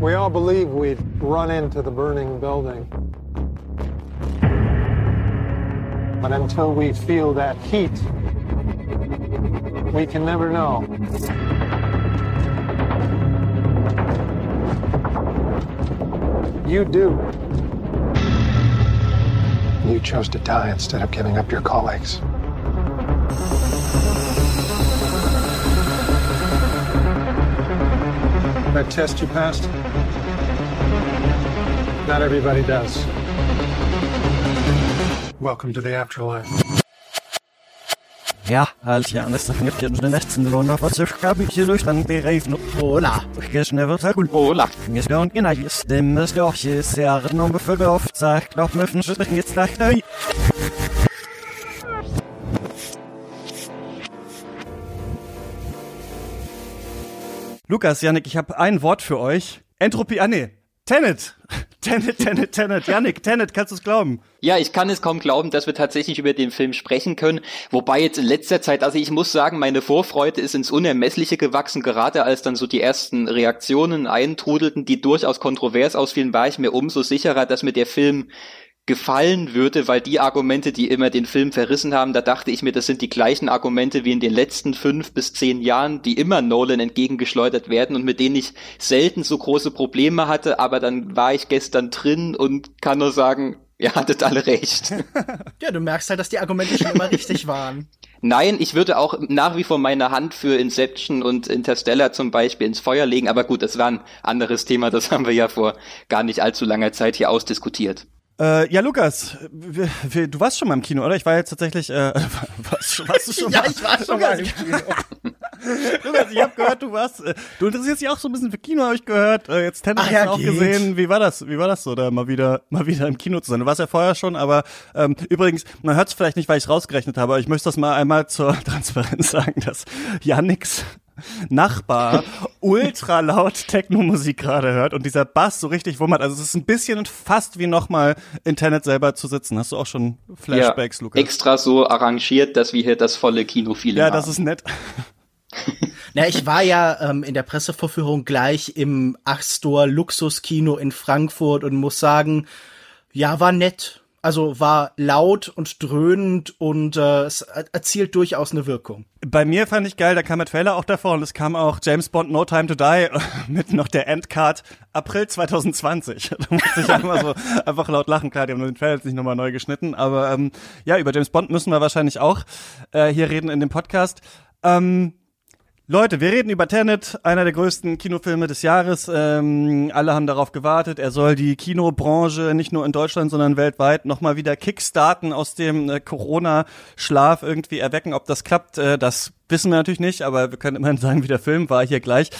We all believe we'd run into the burning building. But until we feel that heat, we can never know. You do. You chose to die instead of giving up your colleagues. That test you passed? Not everybody does. Welcome to the afterlife. Ja, als jag nästan fick den låna för så ska vi ju lyssna på reven Hola. Jag ska never ta kul Hola. Jag ska inte nej stämmer ska jag se någon för ofta sagt noch med för så det sagt Lukas, Janik, ich habe ein Wort für euch. Entropie, ah nee, Tenet. Tenet, Tenet, Tenet. Janik, Tenet, kannst du es glauben? Ja, ich kann es kaum glauben, dass wir tatsächlich über den Film sprechen können. Wobei jetzt in letzter Zeit, also ich muss sagen, meine Vorfreude ist ins Unermessliche gewachsen. Gerade als dann so die ersten Reaktionen eintrudelten, die durchaus kontrovers ausfielen, war ich mir umso sicherer, dass mir der Film gefallen würde, weil die Argumente, die immer den Film verrissen haben, da dachte ich mir, das sind die gleichen Argumente wie in den letzten fünf bis zehn Jahren, die immer Nolan entgegengeschleudert werden und mit denen ich selten so große Probleme hatte, aber dann war ich gestern drin und kann nur sagen, ihr hattet alle recht. ja, du merkst halt, dass die Argumente schon immer richtig waren. Nein, ich würde auch nach wie vor meine Hand für Inception und Interstellar zum Beispiel ins Feuer legen, aber gut, das war ein anderes Thema, das haben wir ja vor gar nicht allzu langer Zeit hier ausdiskutiert. Äh, ja, Lukas, du warst schon mal im Kino, oder? Ich war jetzt tatsächlich, äh, warst, warst du schon ja, mal? ich war schon mal im Kino. Lukas, ich habe gehört, du warst, äh, du interessierst dich auch so ein bisschen für Kino, habe ich gehört. Äh, jetzt hast ja, auch geht. gesehen. Wie war das? Wie war das so, da mal wieder, mal wieder im Kino zu sein? Du warst ja vorher schon, aber ähm, übrigens, man hört es vielleicht nicht, weil ich rausgerechnet habe, aber ich möchte das mal einmal zur Transparenz sagen, dass Yannicks Nachbar ultra laut Techno-Musik gerade hört und dieser Bass so richtig wummert. Also es ist ein bisschen fast wie nochmal Internet selber zu sitzen. Hast du auch schon Flashbacks, ja, Lukas? Extra so arrangiert, dass wir hier das volle Kino-Feeling Ja, haben. das ist nett. Na, ich war ja ähm, in der Pressevorführung gleich im Achstor Luxuskino in Frankfurt und muss sagen, ja, war nett. Also war laut und dröhnend und äh, es erzielt durchaus eine Wirkung. Bei mir fand ich geil, da kam der Trailer auch davor und es kam auch James Bond No Time to Die mit noch der Endcard April 2020. Da musste ich einfach so einfach laut lachen. Klar, die haben den Trailer jetzt nicht nochmal neu geschnitten, aber ähm, ja, über James Bond müssen wir wahrscheinlich auch äh, hier reden in dem Podcast. Ähm, Leute, wir reden über Tenet, einer der größten Kinofilme des Jahres. Ähm, alle haben darauf gewartet. Er soll die Kinobranche nicht nur in Deutschland, sondern weltweit nochmal wieder kickstarten, aus dem äh, Corona-Schlaf irgendwie erwecken. Ob das klappt, äh, das wissen wir natürlich nicht, aber wir können immerhin sagen, wie der Film war hier gleich.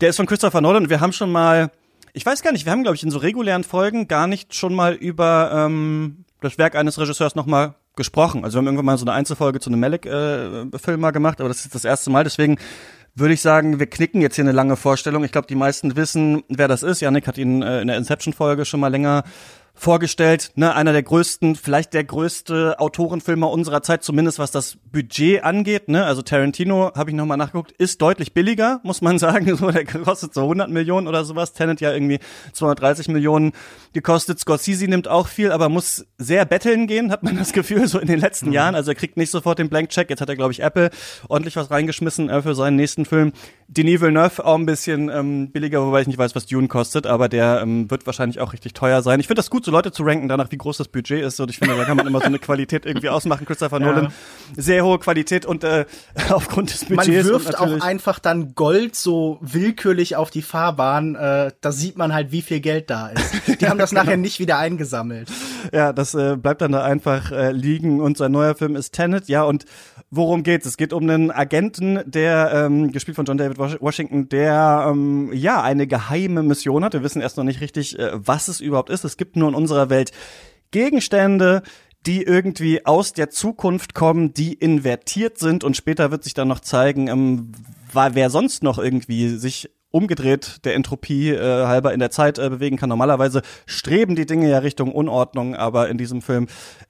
Der ist von Christopher Nolan und wir haben schon mal, ich weiß gar nicht, wir haben, glaube ich, in so regulären Folgen gar nicht schon mal über ähm, das Werk eines Regisseurs nochmal gesprochen. Also wir haben irgendwann mal so eine Einzelfolge zu einem Malik-Film mal gemacht, aber das ist das erste Mal. Deswegen würde ich sagen, wir knicken jetzt hier eine lange Vorstellung. Ich glaube, die meisten wissen, wer das ist. Janik hat ihn äh, in der Inception-Folge schon mal länger vorgestellt. Ne, einer der größten, vielleicht der größte Autorenfilmer unserer Zeit, zumindest was das Budget angeht. Ne? Also Tarantino, habe ich nochmal nachgeguckt, ist deutlich billiger, muss man sagen. So, der kostet so 100 Millionen oder sowas. Tenet ja irgendwie 230 Millionen gekostet. Scorsese nimmt auch viel, aber muss sehr betteln gehen, hat man das Gefühl, so in den letzten mhm. Jahren. Also er kriegt nicht sofort den Blank-Check. Jetzt hat er, glaube ich, Apple ordentlich was reingeschmissen äh, für seinen nächsten Film. Denis Villeneuve auch ein bisschen ähm, billiger, wobei ich nicht weiß, was Dune kostet, aber der ähm, wird wahrscheinlich auch richtig teuer sein. Ich finde das gut, so Leute zu ranken, danach wie groß das Budget ist. Und ich finde, da kann man immer so eine Qualität irgendwie ausmachen. Christopher ja. Nolan, sehr hohe Qualität und äh, aufgrund des Budgets. Man wirft auch einfach dann Gold so willkürlich auf die Fahrbahn. Äh, da sieht man halt, wie viel Geld da ist. Die haben das nachher nicht wieder eingesammelt. Ja, das äh, bleibt dann da einfach äh, liegen. Und sein neuer Film ist Tenet. Ja, und worum geht's? Es geht um einen Agenten, der, ähm, gespielt von John David Washington, der ähm, ja eine geheime Mission hat. Wir wissen erst noch nicht richtig, äh, was es überhaupt ist. Es gibt nur in unserer Welt Gegenstände, die irgendwie aus der Zukunft kommen, die invertiert sind und später wird sich dann noch zeigen, ähm, wer sonst noch irgendwie sich umgedreht der Entropie äh, halber in der Zeit äh, bewegen kann. Normalerweise streben die Dinge ja Richtung Unordnung, aber in diesem Film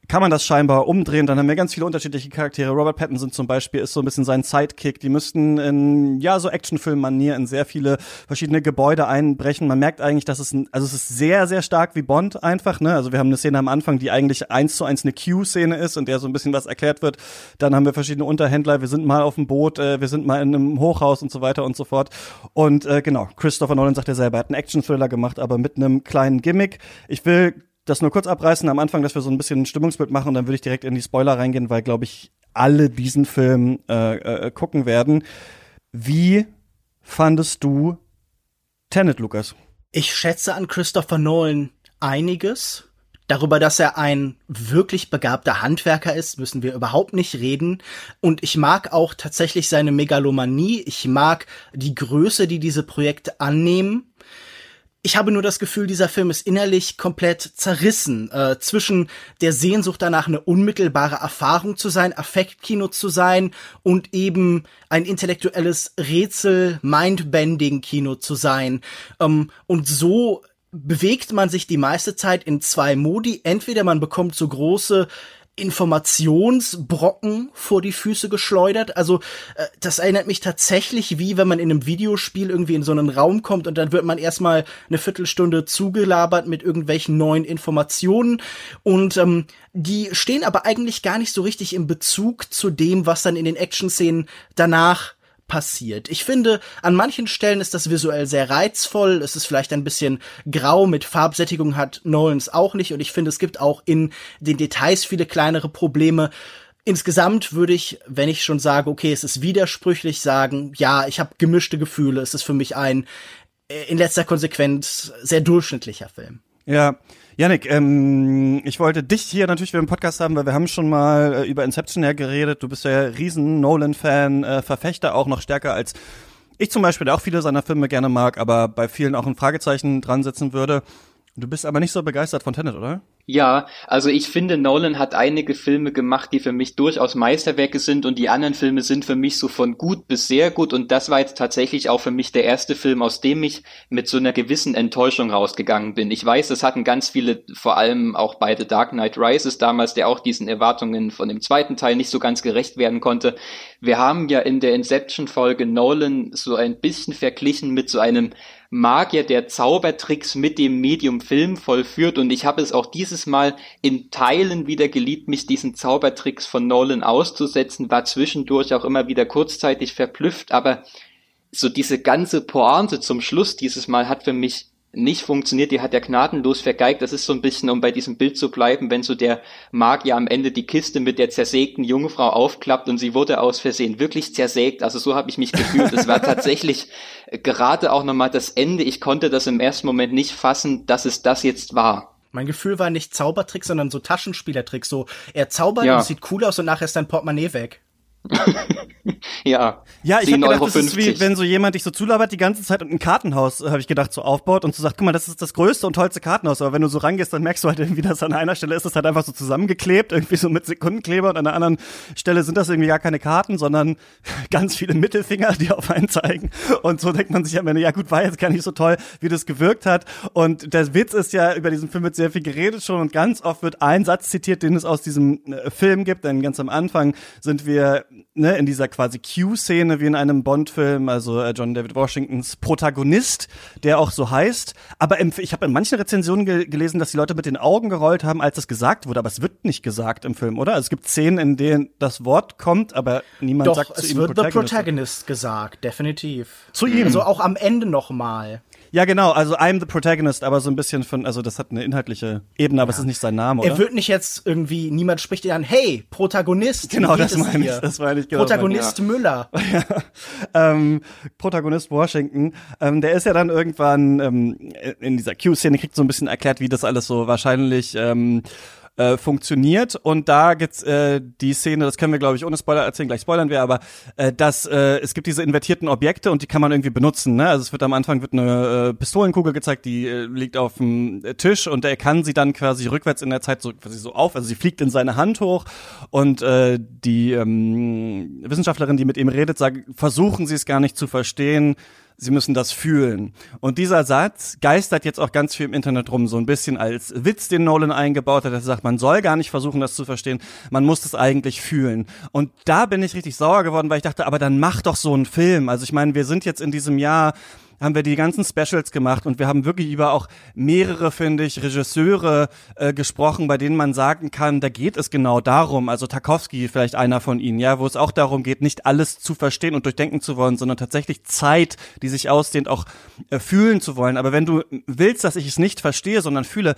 kann man das scheinbar umdrehen. Dann haben wir ganz viele unterschiedliche Charaktere. Robert Pattinson zum Beispiel ist so ein bisschen sein Sidekick. Die müssten in, ja, so Actionfilm-Manier in sehr viele verschiedene Gebäude einbrechen. Man merkt eigentlich, dass es ein, also es ist sehr, sehr stark wie Bond einfach, ne? Also wir haben eine Szene am Anfang, die eigentlich eins zu eins eine Q-Szene ist, in der so ein bisschen was erklärt wird. Dann haben wir verschiedene Unterhändler. Wir sind mal auf dem Boot, äh, wir sind mal in einem Hochhaus und so weiter und so fort. Und äh, genau, Christopher Nolan sagt ja selber, er hat einen Action-Thriller gemacht, aber mit einem kleinen Gimmick. Ich will das nur kurz abreißen am Anfang, dass wir so ein bisschen ein Stimmungsbild machen und dann würde ich direkt in die Spoiler reingehen, weil, glaube ich, alle diesen Film äh, äh, gucken werden. Wie fandest du Tenet, Lukas? Ich schätze an Christopher Nolan einiges. Darüber, dass er ein wirklich begabter Handwerker ist, müssen wir überhaupt nicht reden. Und ich mag auch tatsächlich seine Megalomanie. Ich mag die Größe, die diese Projekte annehmen. Ich habe nur das Gefühl, dieser Film ist innerlich komplett zerrissen äh, zwischen der Sehnsucht danach, eine unmittelbare Erfahrung zu sein, Affektkino zu sein und eben ein intellektuelles Rätsel, Mindbending-Kino zu sein. Ähm, und so bewegt man sich die meiste Zeit in zwei Modi. Entweder man bekommt so große Informationsbrocken vor die Füße geschleudert. Also äh, das erinnert mich tatsächlich wie wenn man in einem Videospiel irgendwie in so einen Raum kommt und dann wird man erstmal eine Viertelstunde zugelabert mit irgendwelchen neuen Informationen und ähm, die stehen aber eigentlich gar nicht so richtig im Bezug zu dem, was dann in den Action-Szenen danach passiert. Ich finde, an manchen Stellen ist das visuell sehr reizvoll. Es ist vielleicht ein bisschen grau mit Farbsättigung hat Nolans auch nicht. Und ich finde, es gibt auch in den Details viele kleinere Probleme. Insgesamt würde ich, wenn ich schon sage, okay, es ist widersprüchlich, sagen, ja, ich habe gemischte Gefühle. Es ist für mich ein äh, in letzter Konsequenz sehr durchschnittlicher Film. Ja, Janik, ähm, ich wollte dich hier natürlich für den Podcast haben, weil wir haben schon mal äh, über Inception ja geredet. Du bist ja riesen Nolan-Fan, äh, Verfechter auch noch stärker als ich zum Beispiel, der auch viele seiner Filme gerne mag, aber bei vielen auch ein Fragezeichen dran setzen würde. Du bist aber nicht so begeistert von Tenet, oder? Ja, also ich finde, Nolan hat einige Filme gemacht, die für mich durchaus Meisterwerke sind und die anderen Filme sind für mich so von gut bis sehr gut und das war jetzt tatsächlich auch für mich der erste Film, aus dem ich mit so einer gewissen Enttäuschung rausgegangen bin. Ich weiß, das hatten ganz viele, vor allem auch bei The Dark Knight Rises damals, der auch diesen Erwartungen von dem zweiten Teil nicht so ganz gerecht werden konnte. Wir haben ja in der Inception-Folge Nolan so ein bisschen verglichen mit so einem Magier, der Zaubertricks mit dem Medium Film vollführt und ich habe es auch dieses Mal in Teilen wieder geliebt, mich diesen Zaubertricks von Nolan auszusetzen, war zwischendurch auch immer wieder kurzzeitig verblüfft, aber so diese ganze Pointe zum Schluss dieses Mal hat für mich nicht funktioniert, die hat er gnadenlos vergeigt. Das ist so ein bisschen, um bei diesem Bild zu bleiben, wenn so der Magier am Ende die Kiste mit der zersägten Jungfrau aufklappt und sie wurde aus Versehen wirklich zersägt. Also so habe ich mich gefühlt. Es war tatsächlich gerade auch nochmal das Ende. Ich konnte das im ersten Moment nicht fassen, dass es das jetzt war. Mein Gefühl war nicht Zaubertrick, sondern so Taschenspielertrick. So, er zaubert ja. und sieht cool aus und nachher ist dein Portemonnaie weg. ja. Ja, ich habe gedacht, das ist wie wenn so jemand dich so zulabert die ganze Zeit und ein Kartenhaus, habe ich gedacht, so aufbaut und so sagt, guck mal, das ist das größte und tollste Kartenhaus. Aber wenn du so rangehst, dann merkst du halt irgendwie, dass an einer Stelle ist das halt einfach so zusammengeklebt, irgendwie so mit Sekundenkleber und an der anderen Stelle sind das irgendwie gar keine Karten, sondern ganz viele Mittelfinger, die auf einen zeigen. Und so denkt man sich am Ende, ja gut, war jetzt gar nicht so toll, wie das gewirkt hat. Und der Witz ist ja, über diesen Film wird sehr viel geredet schon und ganz oft wird ein Satz zitiert, den es aus diesem äh, Film gibt, denn ganz am Anfang sind wir ne, in dieser quasi Q-Szene wie in einem Bond-Film, also äh, John David Washingtons Protagonist, der auch so heißt. Aber im, ich habe in manchen Rezensionen ge gelesen, dass die Leute mit den Augen gerollt haben, als das gesagt wurde. Aber es wird nicht gesagt im Film, oder? Also es gibt Szenen, in denen das Wort kommt, aber niemand Doch, sagt zu ihm Protagonist. es wird The Protagonist gesagt, definitiv. Zu ihm. Also auch am Ende noch mal. Ja, genau, also I'm the Protagonist, aber so ein bisschen von, also das hat eine inhaltliche Ebene, aber ja. es ist nicht sein Name, oder? Er wird nicht jetzt irgendwie, niemand spricht dir an, hey, Protagonist. Genau, das meine ich, das meine ich genau. Protagonist ja. Müller. ja. ähm, Protagonist Washington, ähm, der ist ja dann irgendwann ähm, in dieser Q-Szene, kriegt so ein bisschen erklärt, wie das alles so wahrscheinlich ähm, äh, funktioniert. Und da gibt's äh, die Szene, das können wir, glaube ich, ohne Spoiler erzählen, gleich spoilern wir, aber äh, dass äh, es gibt diese invertierten Objekte und die kann man irgendwie benutzen. Ne? Also es wird am Anfang wird eine äh, Pistolenkugel gezeigt, die äh, liegt auf dem Tisch und er kann sie dann quasi rückwärts in der Zeit so quasi so auf, also sie fliegt in seine Hand hoch und äh, die ähm, Wissenschaftlerin, die mit ihm redet, sagt, versuchen Sie es gar nicht zu verstehen sie müssen das fühlen. Und dieser Satz geistert jetzt auch ganz viel im Internet rum, so ein bisschen als Witz, den Nolan eingebaut hat, dass er sagt, man soll gar nicht versuchen, das zu verstehen, man muss das eigentlich fühlen. Und da bin ich richtig sauer geworden, weil ich dachte, aber dann mach doch so einen Film. Also ich meine, wir sind jetzt in diesem Jahr haben wir die ganzen Specials gemacht und wir haben wirklich über auch mehrere, finde ich, Regisseure äh, gesprochen, bei denen man sagen kann, da geht es genau darum, also Tarkovsky vielleicht einer von ihnen, ja, wo es auch darum geht, nicht alles zu verstehen und durchdenken zu wollen, sondern tatsächlich Zeit, die sich ausdehnt, auch äh, fühlen zu wollen. Aber wenn du willst, dass ich es nicht verstehe, sondern fühle,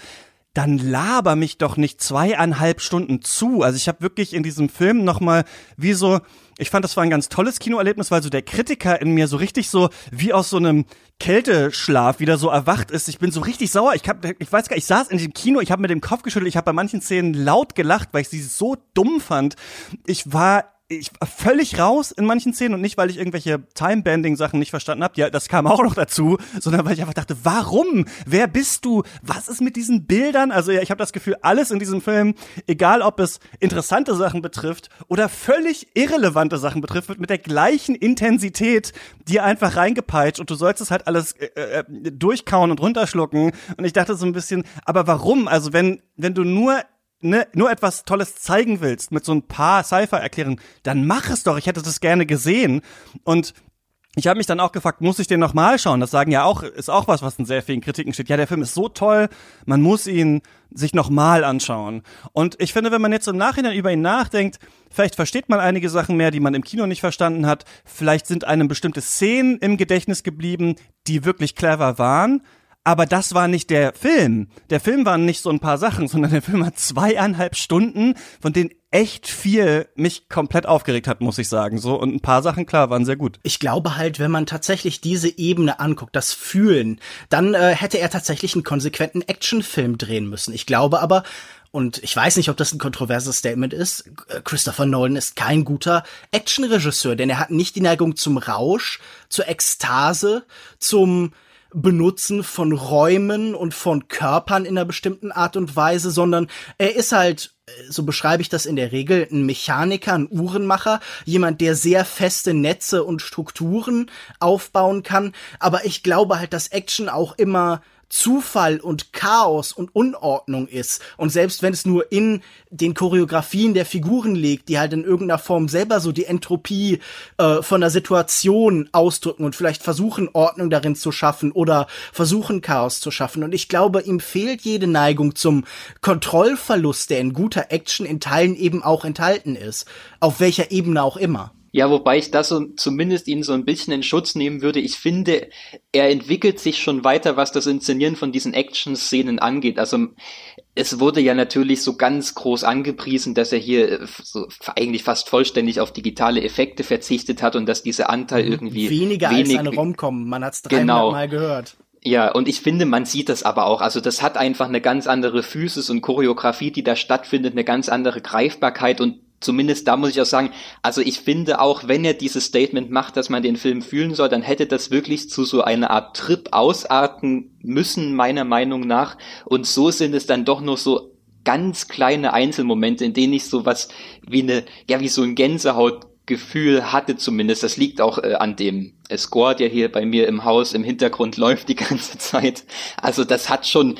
dann laber mich doch nicht zweieinhalb Stunden zu. Also ich habe wirklich in diesem Film nochmal wie so ich fand, das war ein ganz tolles Kinoerlebnis, weil so der Kritiker in mir so richtig so wie aus so einem Kälteschlaf wieder so erwacht ist. Ich bin so richtig sauer. Ich hab, ich weiß gar nicht, ich saß in diesem Kino, ich habe mit dem Kopf geschüttelt, ich habe bei manchen Szenen laut gelacht, weil ich sie so dumm fand. Ich war ich war völlig raus in manchen Szenen und nicht, weil ich irgendwelche Time-Banding-Sachen nicht verstanden habe, ja, das kam auch noch dazu, sondern weil ich einfach dachte, warum? Wer bist du? Was ist mit diesen Bildern? Also ja, ich habe das Gefühl, alles in diesem Film, egal ob es interessante Sachen betrifft oder völlig irrelevante Sachen betrifft, wird mit der gleichen Intensität dir einfach reingepeitscht und du sollst es halt alles äh, äh, durchkauen und runterschlucken. Und ich dachte so ein bisschen, aber warum? Also wenn, wenn du nur ne, nur etwas Tolles zeigen willst mit so ein paar Sci-Fi-Erklärungen, dann mach es doch. Ich hätte das gerne gesehen. Und ich habe mich dann auch gefragt, muss ich den nochmal schauen? Das sagen ja auch, ist auch was, was in sehr vielen Kritiken steht. Ja, der Film ist so toll, man muss ihn sich nochmal anschauen. Und ich finde, wenn man jetzt im Nachhinein über ihn nachdenkt, vielleicht versteht man einige Sachen mehr, die man im Kino nicht verstanden hat. Vielleicht sind einem bestimmte Szenen im Gedächtnis geblieben, die wirklich clever waren. Aber das war nicht der Film. Der Film waren nicht so ein paar Sachen, sondern der Film hat zweieinhalb Stunden, von denen echt viel mich komplett aufgeregt hat, muss ich sagen. So und ein paar Sachen klar waren sehr gut. Ich glaube halt, wenn man tatsächlich diese Ebene anguckt, das Fühlen, dann äh, hätte er tatsächlich einen konsequenten Actionfilm drehen müssen. Ich glaube aber, und ich weiß nicht, ob das ein kontroverses Statement ist. Äh, Christopher Nolan ist kein guter Actionregisseur, denn er hat nicht die Neigung zum Rausch, zur Ekstase, zum Benutzen von Räumen und von Körpern in einer bestimmten Art und Weise, sondern er ist halt äh, so beschreibe ich das in der Regel, ein Mechaniker, ein Uhrenmacher, jemand, der sehr feste Netze und Strukturen aufbauen kann. Aber ich glaube halt, dass Action auch immer Zufall und Chaos und Unordnung ist. Und selbst wenn es nur in den Choreografien der Figuren liegt, die halt in irgendeiner Form selber so die Entropie äh, von der Situation ausdrücken und vielleicht versuchen, Ordnung darin zu schaffen oder versuchen, Chaos zu schaffen. Und ich glaube, ihm fehlt jede Neigung zum Kontrollverlust, der in guter Action in Teilen eben auch enthalten ist. Auf welcher Ebene auch immer. Ja, wobei ich das so, zumindest ihn so ein bisschen in Schutz nehmen würde. Ich finde, er entwickelt sich schon weiter, was das Inszenieren von diesen Action-Szenen angeht. Also es wurde ja natürlich so ganz groß angepriesen, dass er hier so eigentlich fast vollständig auf digitale Effekte verzichtet hat und dass dieser Anteil irgendwie weniger wenig, als eine Romcom. Man hat es dreimal genau. Mal gehört. Ja, und ich finde, man sieht das aber auch. Also das hat einfach eine ganz andere Physis und Choreografie, die da stattfindet, eine ganz andere Greifbarkeit und zumindest da muss ich auch sagen, also ich finde auch, wenn er dieses Statement macht, dass man den Film fühlen soll, dann hätte das wirklich zu so einer Art Trip ausarten müssen, meiner Meinung nach. Und so sind es dann doch nur so ganz kleine Einzelmomente, in denen ich so was wie eine, ja, wie so ein Gänsehautgefühl hatte zumindest. Das liegt auch äh, an dem Score, der hier bei mir im Haus im Hintergrund läuft die ganze Zeit. Also das hat schon,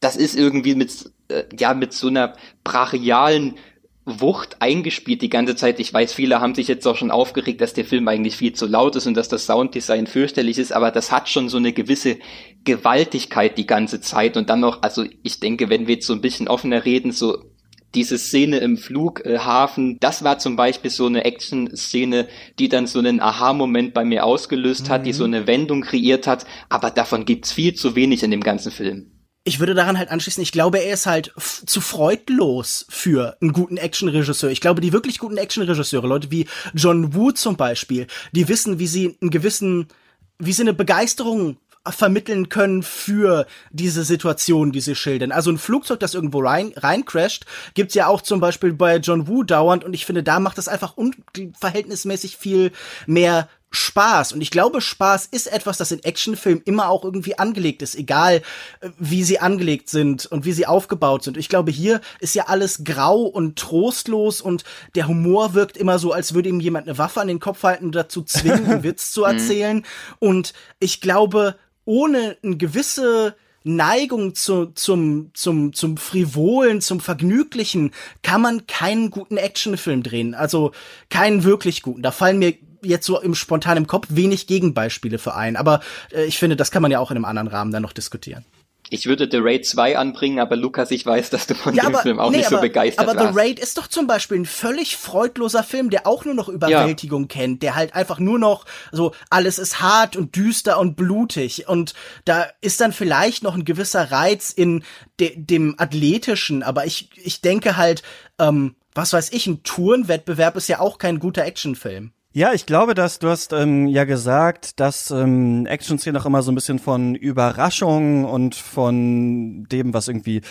das ist irgendwie mit, äh, ja, mit so einer brachialen Wucht eingespielt die ganze Zeit. Ich weiß, viele haben sich jetzt auch schon aufgeregt, dass der Film eigentlich viel zu laut ist und dass das Sounddesign fürchterlich ist, aber das hat schon so eine gewisse Gewaltigkeit die ganze Zeit und dann noch, also ich denke, wenn wir jetzt so ein bisschen offener reden, so diese Szene im Flughafen, das war zum Beispiel so eine Action-Szene, die dann so einen Aha-Moment bei mir ausgelöst mhm. hat, die so mhm. eine Wendung kreiert hat, aber davon gibt's viel zu wenig in dem ganzen Film ich würde daran halt anschließen, ich glaube, er ist halt zu freudlos für einen guten Actionregisseur. Ich glaube, die wirklich guten Actionregisseure, Leute wie John Woo zum Beispiel, die wissen, wie sie einen gewissen, wie sie eine Begeisterung vermitteln können für diese Situation, die sie schildern. Also ein Flugzeug, das irgendwo rein, rein crasht, gibt's ja auch zum Beispiel bei John Woo dauernd und ich finde, da macht es einfach unverhältnismäßig viel mehr Spaß. Und ich glaube, Spaß ist etwas, das in Actionfilmen immer auch irgendwie angelegt ist, egal äh, wie sie angelegt sind und wie sie aufgebaut sind. Ich glaube, hier ist ja alles grau und trostlos und der Humor wirkt immer so, als würde ihm jemand eine Waffe an den Kopf halten und dazu zwingen, einen Witz zu erzählen. Und ich glaube, ohne eine gewisse Neigung zu, zum, zum, zum Frivolen, zum Vergnüglichen, kann man keinen guten Actionfilm drehen. Also keinen wirklich guten. Da fallen mir jetzt so im spontanen Kopf wenig Gegenbeispiele für ein. Aber äh, ich finde, das kann man ja auch in einem anderen Rahmen dann noch diskutieren. Ich würde The Raid 2 anbringen, aber Lukas, ich weiß, dass du von ja, dem aber, Film auch nee, nicht aber, so begeistert aber warst. Aber The Raid ist doch zum Beispiel ein völlig freudloser Film, der auch nur noch Überwältigung ja. kennt, der halt einfach nur noch so, alles ist hart und düster und blutig und da ist dann vielleicht noch ein gewisser Reiz in de dem Athletischen, aber ich, ich denke halt, ähm, was weiß ich, ein Tourenwettbewerb ist ja auch kein guter Actionfilm. Ja, ich glaube, dass du hast ähm, ja gesagt, dass ähm, Action-Szenen auch immer so ein bisschen von Überraschung und von dem, was irgendwie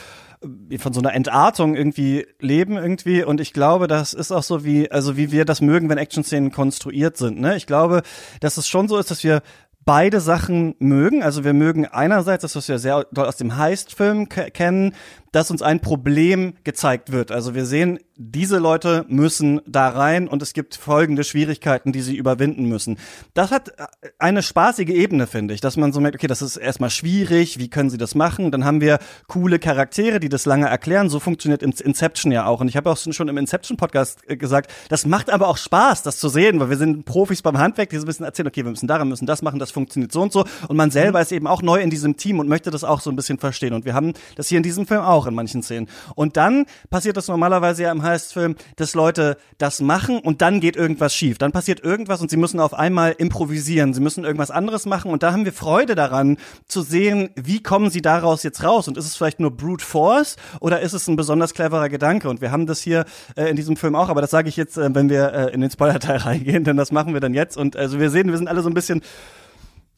äh, von so einer Entartung irgendwie leben irgendwie und ich glaube, das ist auch so wie also wie wir das mögen, wenn Action-Szenen konstruiert sind, ne? Ich glaube, dass es schon so ist, dass wir beide Sachen mögen. Also wir mögen einerseits das, was wir sehr doll aus dem Heist-Film kennen, dass uns ein Problem gezeigt wird. Also wir sehen, diese Leute müssen da rein und es gibt folgende Schwierigkeiten, die sie überwinden müssen. Das hat äh, eine spaßige Ebene, finde ich, dass man so merkt, okay, das ist erstmal schwierig, wie können sie das machen? Dann haben wir coole Charaktere, die das lange erklären. So funktioniert Inception ja auch. Und ich habe auch schon im Inception-Podcast äh, gesagt, das macht aber auch Spaß, das zu sehen, weil wir sind Profis beim Handwerk, die so ein bisschen erzählen, okay, wir müssen daran, müssen das machen, das funktioniert so und so. Und man selber ist eben auch neu in diesem Team und möchte das auch so ein bisschen verstehen. Und wir haben das hier in diesem Film auch auch in manchen Szenen. Und dann passiert das normalerweise ja im Heist-Film, dass Leute das machen und dann geht irgendwas schief. Dann passiert irgendwas und sie müssen auf einmal improvisieren. Sie müssen irgendwas anderes machen und da haben wir Freude daran zu sehen, wie kommen sie daraus jetzt raus und ist es vielleicht nur Brute Force oder ist es ein besonders cleverer Gedanke? Und wir haben das hier äh, in diesem Film auch, aber das sage ich jetzt, äh, wenn wir äh, in den Spoiler-Teil reingehen, denn das machen wir dann jetzt. Und also wir sehen, wir sind alle so ein bisschen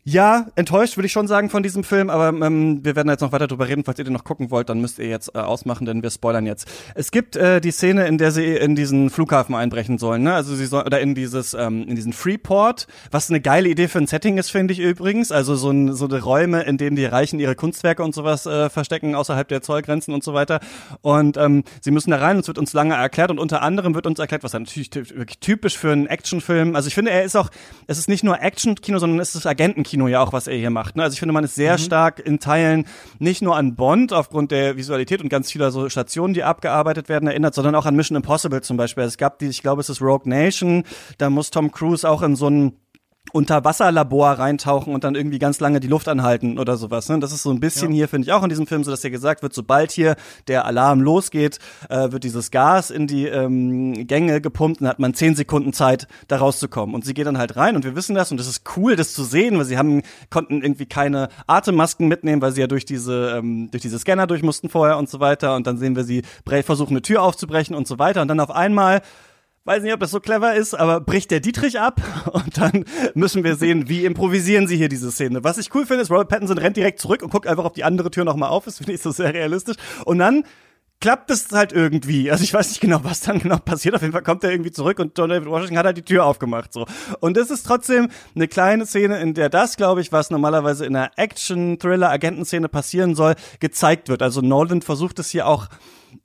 ja, enttäuscht würde ich schon sagen von diesem Film, aber ähm, wir werden jetzt noch weiter drüber reden. Falls ihr den noch gucken wollt, dann müsst ihr jetzt äh, ausmachen, denn wir spoilern jetzt. Es gibt äh, die Szene, in der sie in diesen Flughafen einbrechen sollen, ne? Also sie soll oder in dieses ähm, in diesen Freeport, was eine geile Idee für ein Setting ist, finde ich übrigens. Also so, ein, so eine Räume, in denen die Reichen ihre Kunstwerke und sowas äh, verstecken außerhalb der Zollgrenzen und so weiter. Und ähm, sie müssen da rein. und es wird uns lange erklärt und unter anderem wird uns erklärt, was natürlich wirklich typisch für einen Actionfilm. Also ich finde, er ist auch, es ist nicht nur Action-Kino, sondern es ist Agentenkino Kino ja auch, was er hier macht. Ne? Also ich finde, man ist sehr mhm. stark in Teilen nicht nur an Bond aufgrund der Visualität und ganz vieler so Stationen, die abgearbeitet werden, erinnert, sondern auch an Mission Impossible zum Beispiel. Es gab die, ich glaube, es ist Rogue Nation, da muss Tom Cruise auch in so einen Unterwasserlabor reintauchen und dann irgendwie ganz lange die Luft anhalten oder sowas. Ne? Das ist so ein bisschen ja. hier, finde ich, auch in diesem Film so, dass hier gesagt wird, sobald hier der Alarm losgeht, äh, wird dieses Gas in die ähm, Gänge gepumpt und hat man zehn Sekunden Zeit, da rauszukommen. Und sie geht dann halt rein und wir wissen das und es ist cool, das zu sehen, weil sie haben, konnten irgendwie keine Atemmasken mitnehmen, weil sie ja durch diese, ähm, durch diese Scanner durch mussten vorher und so weiter. Und dann sehen wir sie versuchen, eine Tür aufzubrechen und so weiter. Und dann auf einmal weiß nicht, ob das so clever ist, aber bricht der Dietrich ab und dann müssen wir sehen, wie improvisieren sie hier diese Szene. Was ich cool finde, ist, Robert Pattinson rennt direkt zurück und guckt einfach, ob die andere Tür nochmal auf ist, finde ich so sehr realistisch. Und dann klappt es halt irgendwie. Also ich weiß nicht genau, was dann genau passiert. Auf jeden Fall kommt er irgendwie zurück und John David Washington hat halt die Tür aufgemacht. So. Und es ist trotzdem eine kleine Szene, in der das, glaube ich, was normalerweise in einer Action-Thriller-Agentenszene passieren soll, gezeigt wird. Also Nolan versucht es hier auch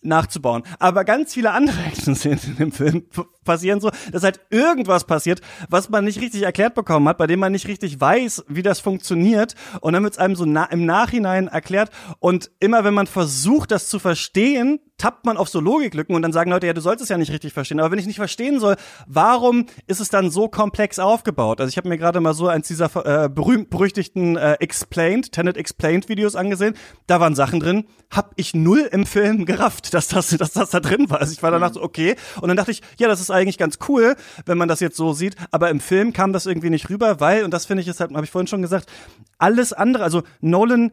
nachzubauen. Aber ganz viele andere Action-Szenen in dem Film passieren so, dass halt irgendwas passiert, was man nicht richtig erklärt bekommen hat, bei dem man nicht richtig weiß, wie das funktioniert. Und dann wird es einem so na im Nachhinein erklärt. Und immer wenn man versucht, das zu verstehen, tappt man auf so Logiklücken und dann sagen Leute, ja, du sollst es ja nicht richtig verstehen. Aber wenn ich nicht verstehen soll, warum ist es dann so komplex aufgebaut? Also ich habe mir gerade mal so eins dieser äh, berühmt-berüchtigten äh, Explained, Tenet Explained Videos angesehen. Da waren Sachen drin, hab ich null im Film gerafft, dass das, dass das da drin war. Also ich war danach so, okay. Und dann dachte ich, ja, das ist eigentlich ganz cool, wenn man das jetzt so sieht. Aber im Film kam das irgendwie nicht rüber, weil, und das finde ich ist halt, habe ich vorhin schon gesagt, alles andere, also Nolan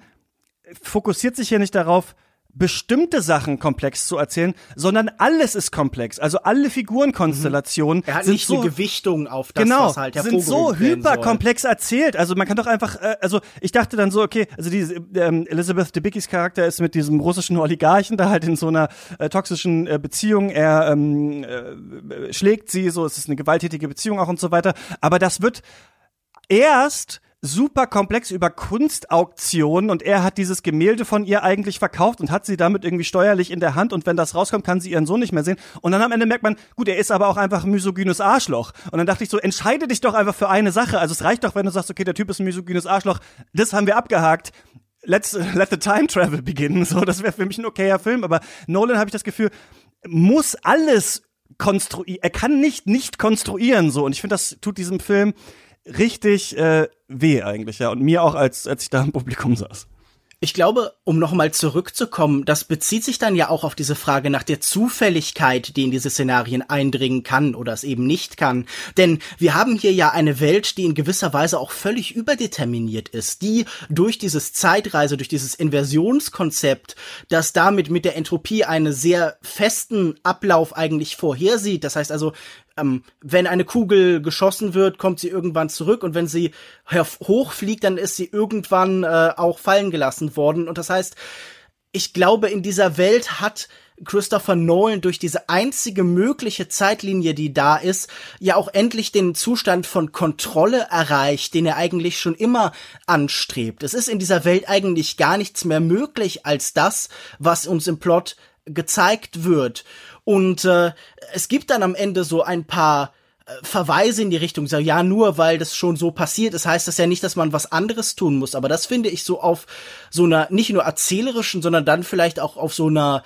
fokussiert sich hier nicht darauf, bestimmte Sachen komplex zu erzählen, sondern alles ist komplex. Also alle Figurenkonstellationen er hat sind nicht so eine Gewichtung auf das, genau, was halt sind so hyperkomplex erzählt. Also man kann doch einfach, äh, also ich dachte dann so, okay, also diese ähm, Elizabeth Debickys Charakter ist mit diesem russischen Oligarchen da halt in so einer äh, toxischen äh, Beziehung. Er ähm, äh, schlägt sie, so es ist eine gewalttätige Beziehung auch und so weiter. Aber das wird erst super komplex über Kunstauktionen und er hat dieses Gemälde von ihr eigentlich verkauft und hat sie damit irgendwie steuerlich in der Hand und wenn das rauskommt, kann sie ihren Sohn nicht mehr sehen. Und dann am Ende merkt man, gut, er ist aber auch einfach ein misogynes Arschloch. Und dann dachte ich so, entscheide dich doch einfach für eine Sache, also es reicht doch, wenn du sagst, okay, der Typ ist ein misogynes Arschloch, das haben wir abgehakt, Let's let the time travel beginnen, so, das wäre für mich ein okayer Film, aber Nolan habe ich das Gefühl, muss alles konstruieren, er kann nicht nicht konstruieren, so, und ich finde, das tut diesem Film richtig äh, weh eigentlich, ja. Und mir auch, als, als ich da im Publikum saß. Ich glaube, um nochmal zurückzukommen, das bezieht sich dann ja auch auf diese Frage nach der Zufälligkeit, die in diese Szenarien eindringen kann oder es eben nicht kann. Denn wir haben hier ja eine Welt, die in gewisser Weise auch völlig überdeterminiert ist, die durch dieses Zeitreise, durch dieses Inversionskonzept, das damit mit der Entropie einen sehr festen Ablauf eigentlich vorhersieht. Das heißt also, ähm, wenn eine Kugel geschossen wird, kommt sie irgendwann zurück und wenn sie hochfliegt, dann ist sie irgendwann äh, auch fallen gelassen worden. Und das heißt, ich glaube, in dieser Welt hat Christopher Nolan durch diese einzige mögliche Zeitlinie, die da ist, ja auch endlich den Zustand von Kontrolle erreicht, den er eigentlich schon immer anstrebt. Es ist in dieser Welt eigentlich gar nichts mehr möglich als das, was uns im Plot gezeigt wird. Und äh, es gibt dann am Ende so ein paar äh, Verweise in die Richtung, so, ja, nur weil das schon so passiert ist, heißt das ja nicht, dass man was anderes tun muss. Aber das finde ich so auf so einer, nicht nur erzählerischen, sondern dann vielleicht auch auf so einer,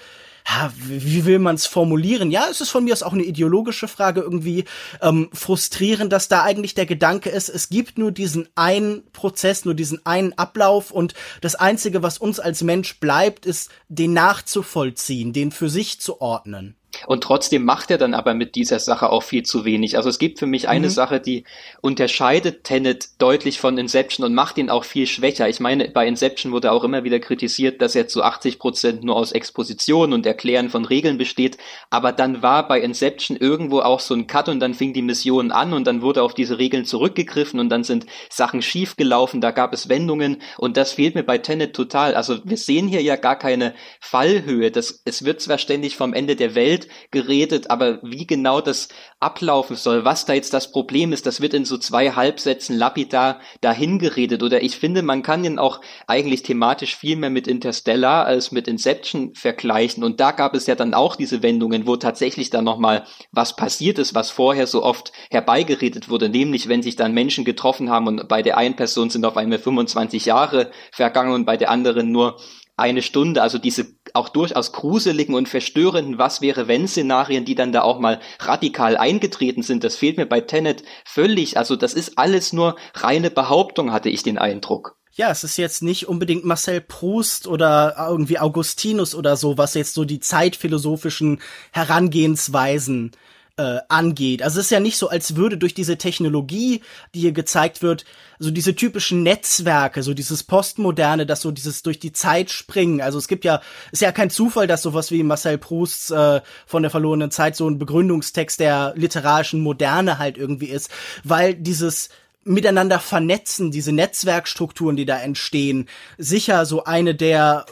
ja, wie will man es formulieren? Ja, es ist von mir aus auch eine ideologische Frage irgendwie ähm, frustrierend, dass da eigentlich der Gedanke ist, es gibt nur diesen einen Prozess, nur diesen einen Ablauf und das Einzige, was uns als Mensch bleibt, ist, den nachzuvollziehen, den für sich zu ordnen. Und trotzdem macht er dann aber mit dieser Sache auch viel zu wenig. Also es gibt für mich eine mhm. Sache, die unterscheidet Tenet deutlich von Inception und macht ihn auch viel schwächer. Ich meine, bei Inception wurde auch immer wieder kritisiert, dass er zu 80 Prozent nur aus Exposition und Erklären von Regeln besteht. Aber dann war bei Inception irgendwo auch so ein Cut und dann fing die Mission an und dann wurde auf diese Regeln zurückgegriffen und dann sind Sachen schiefgelaufen, da gab es Wendungen und das fehlt mir bei Tenet total. Also wir sehen hier ja gar keine Fallhöhe. Das, es wird zwar ständig vom Ende der Welt geredet, aber wie genau das ablaufen soll, was da jetzt das Problem ist, das wird in so zwei Halbsätzen lapidar dahin geredet. Oder ich finde, man kann ihn auch eigentlich thematisch viel mehr mit Interstellar als mit Inception vergleichen. Und da gab es ja dann auch diese Wendungen, wo tatsächlich dann nochmal was passiert ist, was vorher so oft herbeigeredet wurde. Nämlich, wenn sich dann Menschen getroffen haben und bei der einen Person sind auf einmal 25 Jahre vergangen und bei der anderen nur eine Stunde, also diese auch durchaus gruseligen und verstörenden Was wäre wenn Szenarien, die dann da auch mal radikal eingetreten sind, das fehlt mir bei Tenet völlig. Also das ist alles nur reine Behauptung, hatte ich den Eindruck. Ja, es ist jetzt nicht unbedingt Marcel Proust oder irgendwie Augustinus oder so, was jetzt so die zeitphilosophischen Herangehensweisen äh, angeht. Also es ist ja nicht so, als würde durch diese Technologie, die hier gezeigt wird, so diese typischen Netzwerke, so dieses Postmoderne, das so dieses durch die Zeit springen. Also es gibt ja, ist ja kein Zufall, dass sowas wie Marcel Prousts äh, von der verlorenen Zeit so ein Begründungstext der literarischen Moderne halt irgendwie ist, weil dieses miteinander vernetzen, diese Netzwerkstrukturen, die da entstehen, sicher so eine der äh,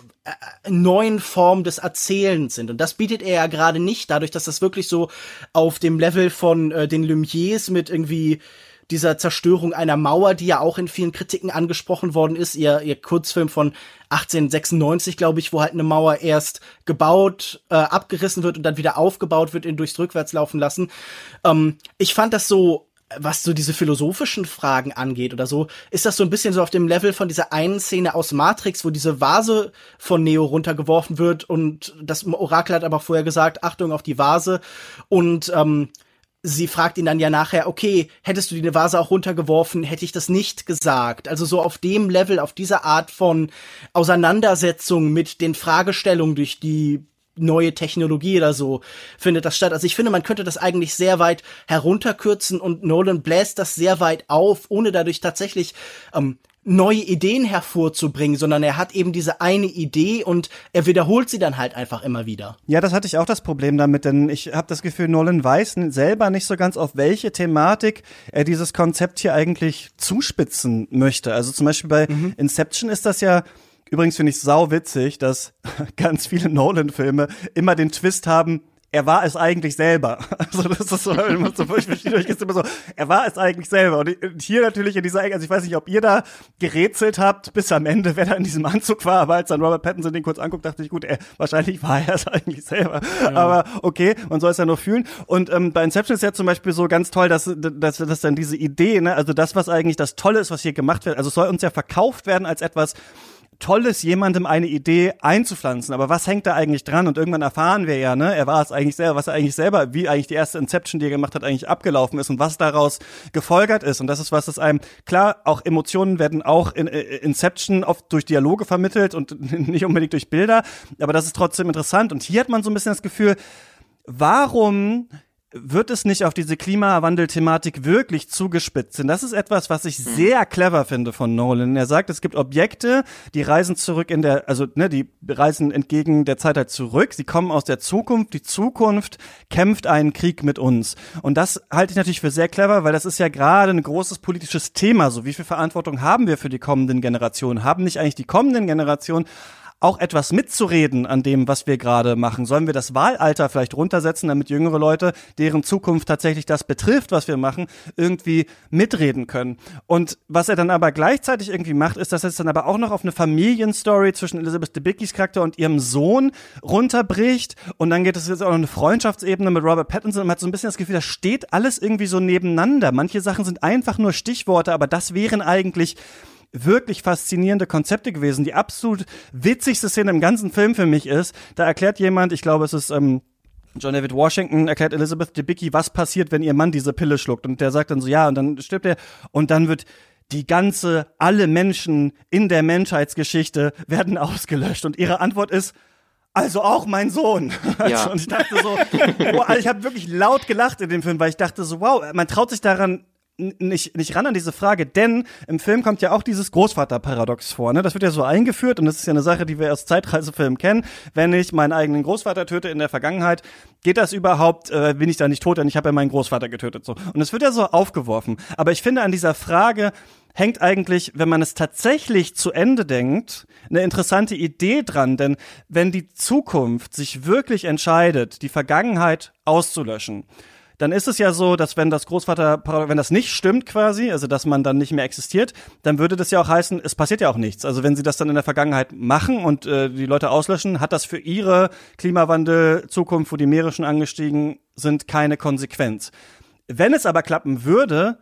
neuen Formen des Erzählens sind. Und das bietet er ja gerade nicht, dadurch, dass das wirklich so auf dem Level von äh, den Lumiers mit irgendwie dieser Zerstörung einer Mauer, die ja auch in vielen Kritiken angesprochen worden ist, ihr, ihr Kurzfilm von 1896, glaube ich, wo halt eine Mauer erst gebaut, äh, abgerissen wird und dann wieder aufgebaut wird, in durchs Rückwärts laufen lassen. Ähm, ich fand das so was so diese philosophischen Fragen angeht oder so, ist das so ein bisschen so auf dem Level von dieser einen Szene aus Matrix, wo diese Vase von Neo runtergeworfen wird und das Orakel hat aber vorher gesagt, Achtung auf die Vase und ähm, sie fragt ihn dann ja nachher, okay, hättest du die Vase auch runtergeworfen, hätte ich das nicht gesagt. Also so auf dem Level, auf dieser Art von Auseinandersetzung mit den Fragestellungen, durch die neue Technologie oder so findet das statt. Also ich finde, man könnte das eigentlich sehr weit herunterkürzen und Nolan bläst das sehr weit auf, ohne dadurch tatsächlich ähm, neue Ideen hervorzubringen, sondern er hat eben diese eine Idee und er wiederholt sie dann halt einfach immer wieder. Ja, das hatte ich auch das Problem damit, denn ich habe das Gefühl, Nolan weiß selber nicht so ganz, auf welche Thematik er dieses Konzept hier eigentlich zuspitzen möchte. Also zum Beispiel bei mhm. Inception ist das ja Übrigens finde ich sau witzig, dass ganz viele Nolan-Filme immer den Twist haben, er war es eigentlich selber. Also das ist so, ich verstehe euch immer so, er war es eigentlich selber. Und hier natürlich in dieser Ecke, also ich weiß nicht, ob ihr da gerätselt habt bis am Ende, wer da in diesem Anzug war, aber als dann Robert Pattinson den kurz anguckt, dachte ich, gut, er, wahrscheinlich war er es eigentlich selber. Ja. Aber okay, man soll es ja nur fühlen. Und ähm, bei Inception ist ja zum Beispiel so ganz toll, dass, dass, dass dann diese Idee, ne, also das, was eigentlich das Tolle ist, was hier gemacht wird, also es soll uns ja verkauft werden als etwas, Tolles, jemandem eine Idee einzupflanzen. Aber was hängt da eigentlich dran? Und irgendwann erfahren wir ja, ne, er war es eigentlich selber, was er eigentlich selber, wie eigentlich die erste Inception, die er gemacht hat, eigentlich abgelaufen ist und was daraus gefolgert ist. Und das ist was, das einem, klar, auch Emotionen werden auch in, in äh, Inception oft durch Dialoge vermittelt und nicht unbedingt durch Bilder. Aber das ist trotzdem interessant. Und hier hat man so ein bisschen das Gefühl, warum wird es nicht auf diese Klimawandel-Thematik wirklich zugespitzt. Und das ist etwas, was ich mhm. sehr clever finde von Nolan. Er sagt, es gibt Objekte, die reisen zurück in der, also ne, die reisen entgegen der Zeit halt zurück. Sie kommen aus der Zukunft. Die Zukunft kämpft einen Krieg mit uns. Und das halte ich natürlich für sehr clever, weil das ist ja gerade ein großes politisches Thema. So, wie viel Verantwortung haben wir für die kommenden Generationen? Haben nicht eigentlich die kommenden Generationen auch etwas mitzureden an dem, was wir gerade machen? Sollen wir das Wahlalter vielleicht runtersetzen, damit jüngere Leute, deren Zukunft tatsächlich das betrifft, was wir machen, irgendwie mitreden können? Und was er dann aber gleichzeitig irgendwie macht, ist, dass er es dann aber auch noch auf eine Familienstory zwischen Elizabeth Debickys Charakter und ihrem Sohn runterbricht. Und dann geht es jetzt auch noch eine Freundschaftsebene mit Robert Pattinson und man hat so ein bisschen das Gefühl, das steht alles irgendwie so nebeneinander. Manche Sachen sind einfach nur Stichworte, aber das wären eigentlich wirklich faszinierende Konzepte gewesen. Die absolut witzigste Szene im ganzen Film für mich ist, da erklärt jemand, ich glaube, es ist ähm, John David Washington erklärt Elizabeth Debicki, was passiert, wenn ihr Mann diese Pille schluckt. Und der sagt dann so, ja, und dann stirbt er. Und dann wird die ganze, alle Menschen in der Menschheitsgeschichte werden ausgelöscht. Und ihre Antwort ist, also auch mein Sohn. Ja. und ich dachte so, wow, ich habe wirklich laut gelacht in dem Film, weil ich dachte so, wow, man traut sich daran nicht, nicht ran an diese Frage, denn im Film kommt ja auch dieses Großvaterparadox vor. Ne? Das wird ja so eingeführt und das ist ja eine Sache, die wir aus Zeitreisefilmen kennen. Wenn ich meinen eigenen Großvater töte in der Vergangenheit, geht das überhaupt, äh, bin ich da nicht tot, denn ich habe ja meinen Großvater getötet. So. Und es wird ja so aufgeworfen. Aber ich finde an dieser Frage hängt eigentlich, wenn man es tatsächlich zu Ende denkt, eine interessante Idee dran. Denn wenn die Zukunft sich wirklich entscheidet, die Vergangenheit auszulöschen, dann ist es ja so, dass wenn das Großvater, wenn das nicht stimmt quasi, also dass man dann nicht mehr existiert, dann würde das ja auch heißen, es passiert ja auch nichts. Also wenn sie das dann in der Vergangenheit machen und äh, die Leute auslöschen, hat das für ihre Klimawandel-Zukunft, wo die Meere schon angestiegen sind, keine Konsequenz. Wenn es aber klappen würde,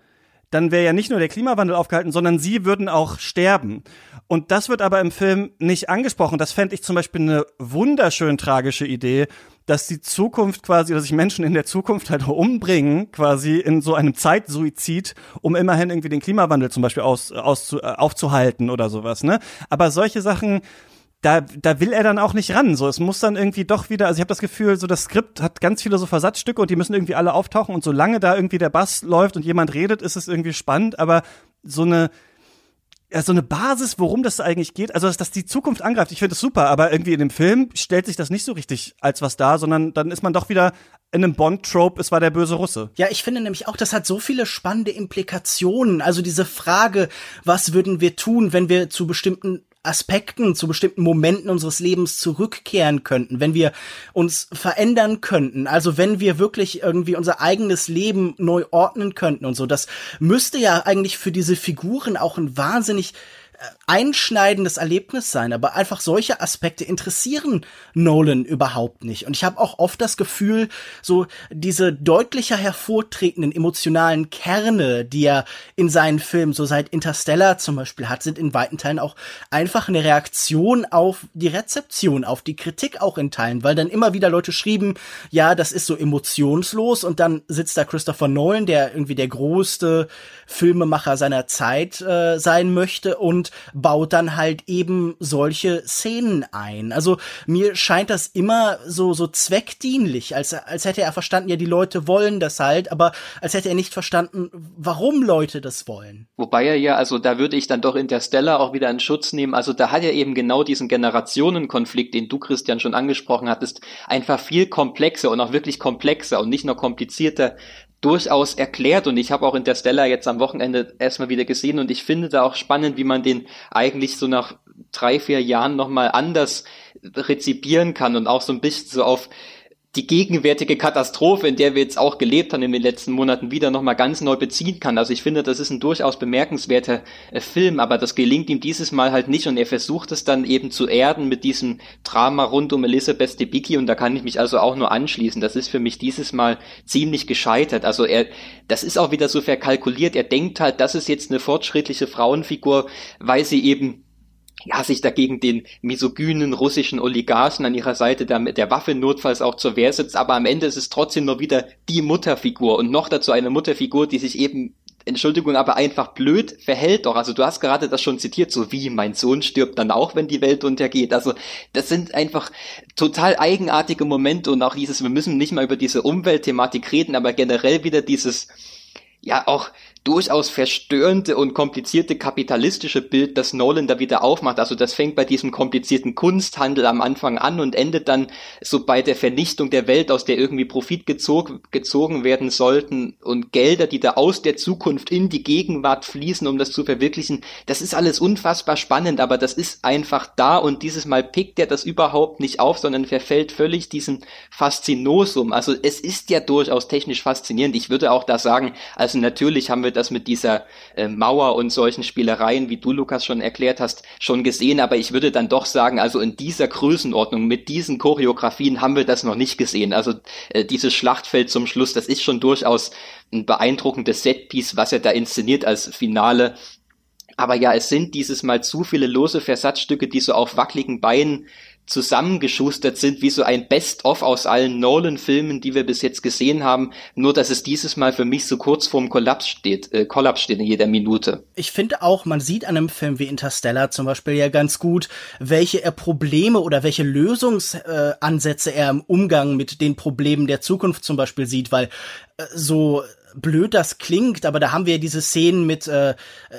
dann wäre ja nicht nur der Klimawandel aufgehalten, sondern sie würden auch sterben. Und das wird aber im Film nicht angesprochen. Das fände ich zum Beispiel eine wunderschön tragische Idee, dass die Zukunft quasi, dass sich Menschen in der Zukunft halt umbringen, quasi in so einem Zeitsuizid, um immerhin irgendwie den Klimawandel zum Beispiel aus, aus, äh, aufzuhalten oder sowas, ne? Aber solche Sachen, da, da will er dann auch nicht ran. So, es muss dann irgendwie doch wieder, also ich habe das Gefühl, so das Skript hat ganz viele so Versatzstücke und die müssen irgendwie alle auftauchen und solange da irgendwie der Bass läuft und jemand redet, ist es irgendwie spannend, aber so eine ja, so eine Basis, worum das eigentlich geht. Also, dass, dass die Zukunft angreift, ich finde das super, aber irgendwie in dem Film stellt sich das nicht so richtig als was dar, sondern dann ist man doch wieder in einem Bond-Trope, es war der böse Russe. Ja, ich finde nämlich auch, das hat so viele spannende Implikationen. Also diese Frage, was würden wir tun, wenn wir zu bestimmten Aspekten, zu bestimmten Momenten unseres Lebens zurückkehren könnten, wenn wir uns verändern könnten, also wenn wir wirklich irgendwie unser eigenes Leben neu ordnen könnten und so, das müsste ja eigentlich für diese Figuren auch ein wahnsinnig einschneidendes Erlebnis sein, aber einfach solche Aspekte interessieren Nolan überhaupt nicht. Und ich habe auch oft das Gefühl, so diese deutlicher hervortretenden emotionalen Kerne, die er in seinen Filmen, so seit Interstellar zum Beispiel hat, sind in weiten Teilen auch einfach eine Reaktion auf die Rezeption, auf die Kritik auch in Teilen, weil dann immer wieder Leute schrieben, ja, das ist so emotionslos und dann sitzt da Christopher Nolan, der irgendwie der größte Filmemacher seiner Zeit äh, sein möchte und baut dann halt eben solche Szenen ein. Also mir scheint das immer so so zweckdienlich, als als hätte er verstanden, ja die Leute wollen das halt, aber als hätte er nicht verstanden, warum Leute das wollen. Wobei er ja, also da würde ich dann doch Interstellar auch wieder in Schutz nehmen. Also da hat er eben genau diesen Generationenkonflikt, den du Christian schon angesprochen hattest, einfach viel komplexer und auch wirklich komplexer und nicht nur komplizierter durchaus erklärt. Und ich habe auch Interstellar jetzt am Wochenende erstmal wieder gesehen. Und ich finde da auch spannend, wie man den eigentlich so nach drei, vier Jahren nochmal anders rezipieren kann und auch so ein bisschen so auf die gegenwärtige Katastrophe, in der wir jetzt auch gelebt haben in den letzten Monaten, wieder nochmal ganz neu beziehen kann. Also ich finde, das ist ein durchaus bemerkenswerter äh, Film, aber das gelingt ihm dieses Mal halt nicht und er versucht es dann eben zu erden mit diesem Drama rund um Elisabeth Debicki und da kann ich mich also auch nur anschließen. Das ist für mich dieses Mal ziemlich gescheitert. Also er, das ist auch wieder so verkalkuliert. Er denkt halt, das ist jetzt eine fortschrittliche Frauenfigur, weil sie eben ja, sich dagegen den misogynen russischen Oligarchen an ihrer Seite der, der Waffe notfalls auch zur Wehr setzt, aber am Ende ist es trotzdem nur wieder die Mutterfigur und noch dazu eine Mutterfigur, die sich eben Entschuldigung, aber einfach blöd verhält doch. Also du hast gerade das schon zitiert, so wie mein Sohn stirbt dann auch, wenn die Welt untergeht. Also das sind einfach total eigenartige Momente und auch dieses, wir müssen nicht mal über diese Umweltthematik reden, aber generell wieder dieses, ja auch durchaus verstörende und komplizierte kapitalistische Bild, das Nolan da wieder aufmacht. Also das fängt bei diesem komplizierten Kunsthandel am Anfang an und endet dann so bei der Vernichtung der Welt, aus der irgendwie Profit gezogen, gezogen werden sollten und Gelder, die da aus der Zukunft in die Gegenwart fließen, um das zu verwirklichen. Das ist alles unfassbar spannend, aber das ist einfach da und dieses Mal pickt er das überhaupt nicht auf, sondern verfällt völlig diesem Faszinosum. Also es ist ja durchaus technisch faszinierend. Ich würde auch da sagen, also natürlich haben wir das mit dieser äh, Mauer und solchen Spielereien, wie du, Lukas, schon erklärt hast, schon gesehen. Aber ich würde dann doch sagen, also in dieser Größenordnung, mit diesen Choreografien haben wir das noch nicht gesehen. Also äh, dieses Schlachtfeld zum Schluss, das ist schon durchaus ein beeindruckendes Setpiece, was er da inszeniert als Finale. Aber ja, es sind dieses Mal zu viele lose Versatzstücke, die so auf wackeligen Beinen zusammengeschustert sind, wie so ein Best-of aus allen Nolan-Filmen, die wir bis jetzt gesehen haben, nur dass es dieses Mal für mich so kurz vorm Kollaps steht, äh, Kollaps steht in jeder Minute. Ich finde auch, man sieht an einem Film wie Interstellar zum Beispiel ja ganz gut, welche er Probleme oder welche Lösungsansätze äh, er im Umgang mit den Problemen der Zukunft zum Beispiel sieht, weil äh, so blöd das klingt, aber da haben wir diese Szenen mit äh,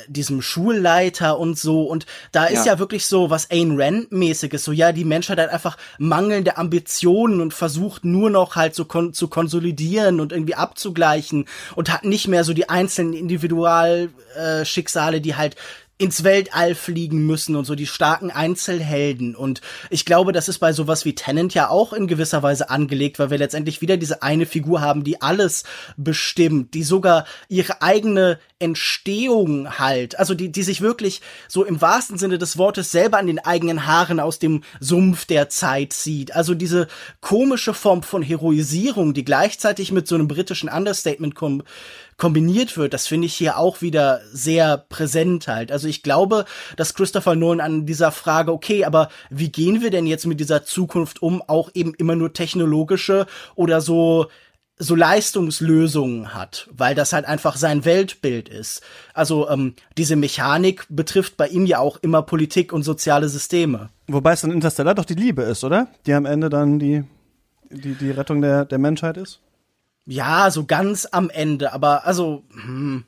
diesem Schulleiter und so. Und da ist ja, ja wirklich so was Ayn Rand mäßiges, so ja, die Menschheit hat einfach mangelnde Ambitionen und versucht nur noch halt so kon zu konsolidieren und irgendwie abzugleichen und hat nicht mehr so die einzelnen Individualschicksale, äh, die halt ins Weltall fliegen müssen und so die starken Einzelhelden. Und ich glaube, das ist bei sowas wie Tennant ja auch in gewisser Weise angelegt, weil wir letztendlich wieder diese eine Figur haben, die alles bestimmt, die sogar ihre eigene Entstehung halt, also die, die sich wirklich so im wahrsten Sinne des Wortes selber an den eigenen Haaren aus dem Sumpf der Zeit sieht. Also diese komische Form von Heroisierung, die gleichzeitig mit so einem britischen Understatement kom kombiniert wird, das finde ich hier auch wieder sehr präsent halt. Also ich glaube, dass Christopher Nolan an dieser Frage, okay, aber wie gehen wir denn jetzt mit dieser Zukunft um, auch eben immer nur technologische oder so so Leistungslösungen hat, weil das halt einfach sein Weltbild ist. Also ähm, diese Mechanik betrifft bei ihm ja auch immer Politik und soziale Systeme. Wobei es dann Interstellar doch die Liebe ist, oder? Die am Ende dann die, die, die Rettung der, der Menschheit ist? Ja, so ganz am Ende, aber also, hm,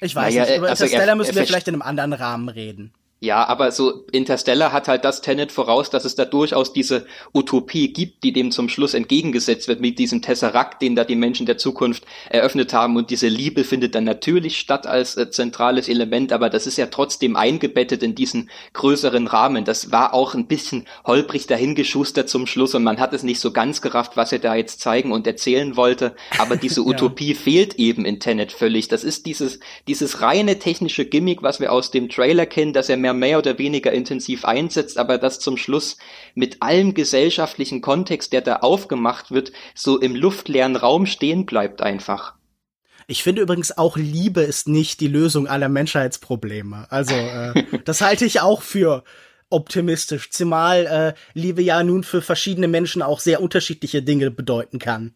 ich weiß naja, nicht, über also Interstellar müssen wir vielleicht in einem anderen Rahmen reden. Ja, aber so Interstellar hat halt das Tenet voraus, dass es da durchaus diese Utopie gibt, die dem zum Schluss entgegengesetzt wird mit diesem Tesseract, den da die Menschen der Zukunft eröffnet haben. Und diese Liebe findet dann natürlich statt als äh, zentrales Element, aber das ist ja trotzdem eingebettet in diesen größeren Rahmen. Das war auch ein bisschen holprig dahingeschustert zum Schluss und man hat es nicht so ganz gerafft, was er da jetzt zeigen und erzählen wollte. Aber diese Utopie ja. fehlt eben in Tenet völlig. Das ist dieses, dieses reine technische Gimmick, was wir aus dem Trailer kennen, dass er mehr mehr oder weniger intensiv einsetzt, aber das zum Schluss mit allem gesellschaftlichen Kontext, der da aufgemacht wird, so im luftleeren Raum stehen bleibt einfach. Ich finde übrigens auch Liebe ist nicht die Lösung aller Menschheitsprobleme. Also äh, das halte ich auch für optimistisch, zumal äh, Liebe ja nun für verschiedene Menschen auch sehr unterschiedliche Dinge bedeuten kann.